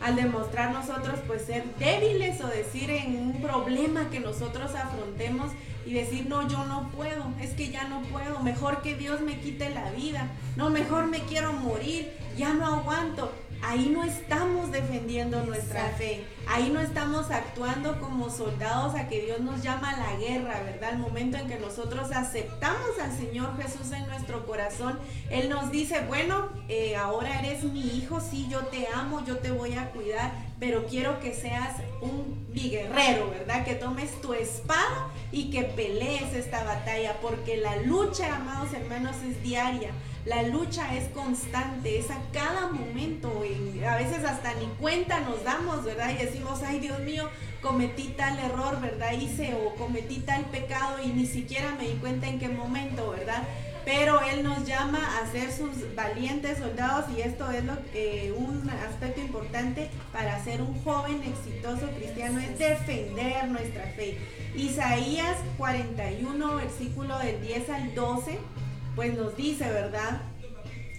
Al demostrar nosotros pues ser débiles o decir en un problema que nosotros afrontemos y decir, no, yo no puedo, es que ya no puedo, mejor que Dios me quite la vida, no, mejor me quiero morir, ya no aguanto ahí no estamos defendiendo nuestra fe, ahí no estamos actuando como soldados a que Dios nos llama a la guerra, ¿verdad? El momento en que nosotros aceptamos al Señor Jesús en nuestro corazón, Él nos dice, bueno, eh, ahora eres mi hijo, sí, yo te amo, yo te voy a cuidar, pero quiero que seas un guerrero, ¿verdad? Que tomes tu espada y que pelees esta batalla, porque la lucha, amados hermanos, es diaria. La lucha es constante, es a cada momento, y a veces hasta ni cuenta nos damos, ¿verdad? Y decimos, ay Dios mío, cometí tal error, ¿verdad? Hice o cometí tal pecado y ni siquiera me di cuenta en qué momento, ¿verdad? Pero Él nos llama a ser sus valientes soldados y esto es que un aspecto importante para ser un joven exitoso cristiano es defender nuestra fe. Isaías 41, versículo del 10 al 12 pues nos dice, ¿verdad?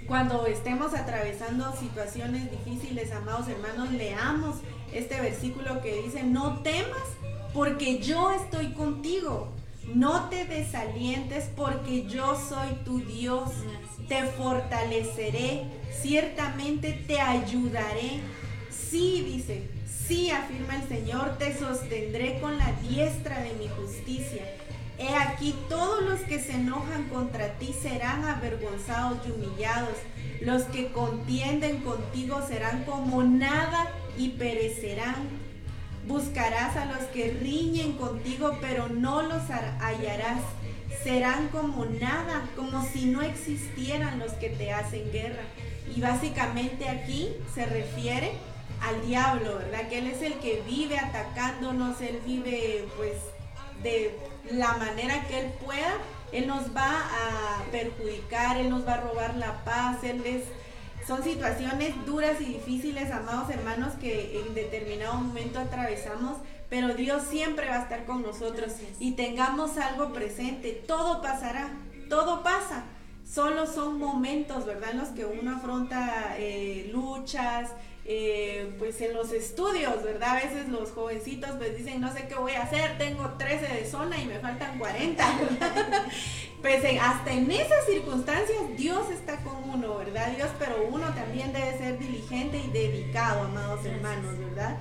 Cuando estemos atravesando situaciones difíciles, amados hermanos, leamos este versículo que dice, no temas porque yo estoy contigo. No te desalientes porque yo soy tu Dios. Te fortaleceré, ciertamente te ayudaré. Sí, dice, sí, afirma el Señor, te sostendré con la diestra de mi justicia He aquí todos los que se enojan contra ti serán avergonzados y humillados. Los que contienden contigo serán como nada y perecerán. Buscarás a los que riñen contigo, pero no los hallarás. Serán como nada, como si no existieran los que te hacen guerra. Y básicamente aquí se refiere al diablo, ¿verdad? Que él es el que vive atacándonos, él vive pues de la manera que Él pueda, Él nos va a perjudicar, Él nos va a robar la paz, Él es... Son situaciones duras y difíciles, amados hermanos, que en determinado momento atravesamos, pero Dios siempre va a estar con nosotros y tengamos algo presente. Todo pasará, todo pasa. Solo son momentos, ¿verdad? En los que uno afronta eh, luchas, eh, pues en los estudios, ¿verdad? A veces los jovencitos pues dicen, no sé qué voy a hacer, tengo 13 de zona y me faltan 40. pues hasta en esas circunstancias Dios está con uno, ¿verdad? Dios, pero uno también debe ser diligente y dedicado, amados hermanos, ¿verdad?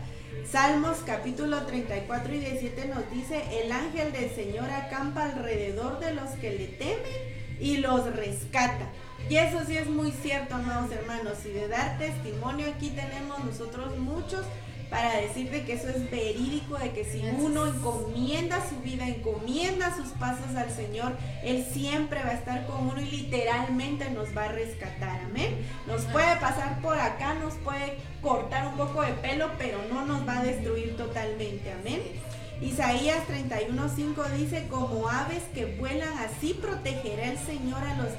Salmos capítulo 34 y 17 nos dice, el ángel del Señor acampa alrededor de los que le temen y los rescata. Y eso sí es muy cierto, amados hermanos. Y de dar testimonio, aquí tenemos nosotros muchos para decirte que eso es verídico, de que si uno encomienda su vida, encomienda sus pasos al Señor, Él siempre va a estar con uno y literalmente nos va a rescatar. Amén. Nos puede pasar por acá, nos puede cortar un poco de pelo, pero no nos va a destruir totalmente. Amén. Isaías 31:5 dice, como aves que vuelan, así protegerá el Señor a los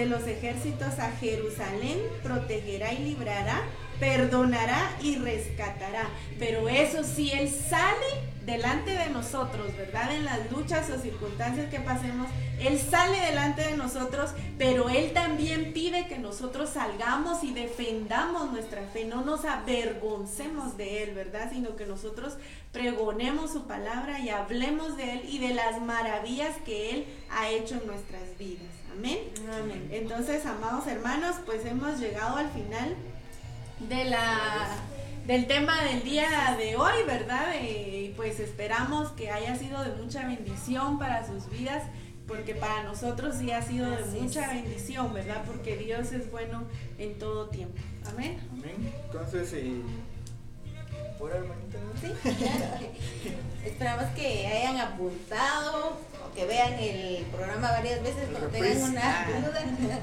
de los ejércitos a Jerusalén, protegerá y librará, perdonará y rescatará. Pero eso sí, Él sale delante de nosotros, ¿verdad? En las luchas o circunstancias que pasemos, Él sale delante de nosotros, pero Él también pide que nosotros salgamos y defendamos nuestra fe, no nos avergoncemos de Él, ¿verdad? Sino que nosotros pregonemos su palabra y hablemos de Él y de las maravillas que Él ha hecho en nuestras vidas. Amén. Amén. Entonces, amados hermanos, pues hemos llegado al final de la del tema del día de hoy, ¿verdad? Eh, y pues esperamos que haya sido de mucha bendición para sus vidas, porque para nosotros sí ha sido de mucha bendición, ¿verdad? Porque Dios es bueno en todo tiempo. Amén. Amén. Entonces, eh, ¿ora, hermanita? Sí, claro. Esperamos que hayan apuntado que vean el programa varias veces cuando tengan una Ah. duda.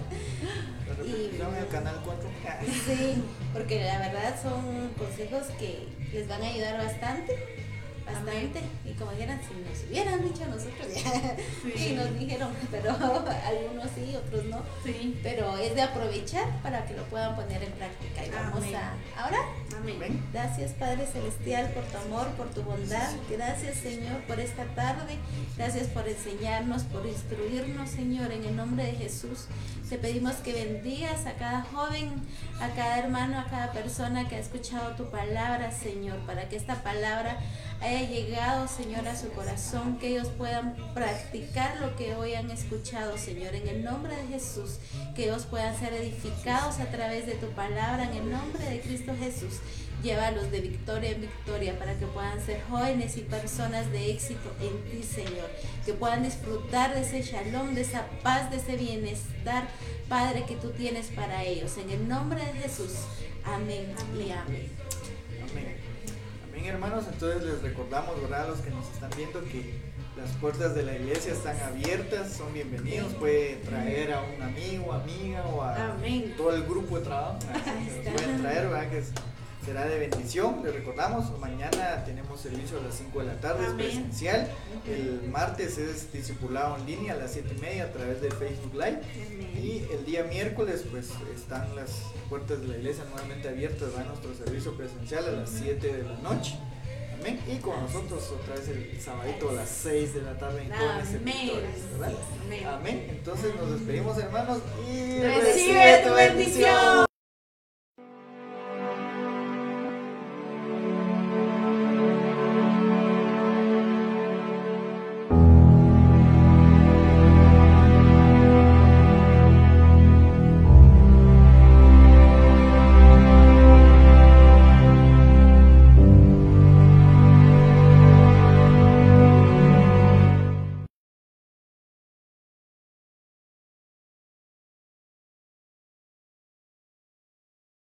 En el canal 4. Sí, porque la verdad son consejos que les van a ayudar bastante, bastante. Y como dijeran, si nos hubieran dicho nosotros, ya, Sí. y nos dijeron, pero algunos sí, otros no. Sí. Pero es de aprovechar para que lo puedan poner en práctica. Y vamos Amén. a ahora. Amén. Amén. Gracias Padre Celestial por tu amor, por tu bondad. Gracias Señor por esta tarde. Gracias por enseñarnos, por instruirnos Señor. En el nombre de Jesús te pedimos que bendigas a cada joven, a cada hermano, a cada persona que ha escuchado tu palabra Señor. Para que esta palabra haya llegado Señor a su corazón. Que ellos puedan practicar lo que hoy han escuchado Señor. En el nombre de Jesús. Que ellos puedan ser edificados a través de tu palabra. En el nombre de Cristo Jesús. Llévalos de victoria en victoria para que puedan ser jóvenes y personas de éxito en ti, Señor. Que puedan disfrutar de ese shalom, de esa paz, de ese bienestar, Padre, que tú tienes para ellos. En el nombre de Jesús. Amén, y amén. Amén. Amén, hermanos. Entonces les recordamos, ¿verdad? A los que nos están viendo que las puertas de la iglesia están abiertas, son bienvenidos. Puede traer a un amigo, amiga o a Amén. todo el grupo de trabajo. ¿verdad? Que nos pueden traer, ¿verdad? Que es- será de bendición. Les recordamos, mañana tenemos servicio a las 5 de la tarde, es presencial. El martes es discipulado en línea a las 7 y media a través de Facebook Live. Amén. Y el día miércoles pues están las puertas de la iglesia nuevamente abiertas, va nuestro servicio presencial a las 7 de la noche. Amén. Y con nosotros otra vez el sabadito a las 6 de la tarde en servidores, ¿verdad? Amén. Amén. Entonces nos despedimos hermanos y Recibe tu bendición.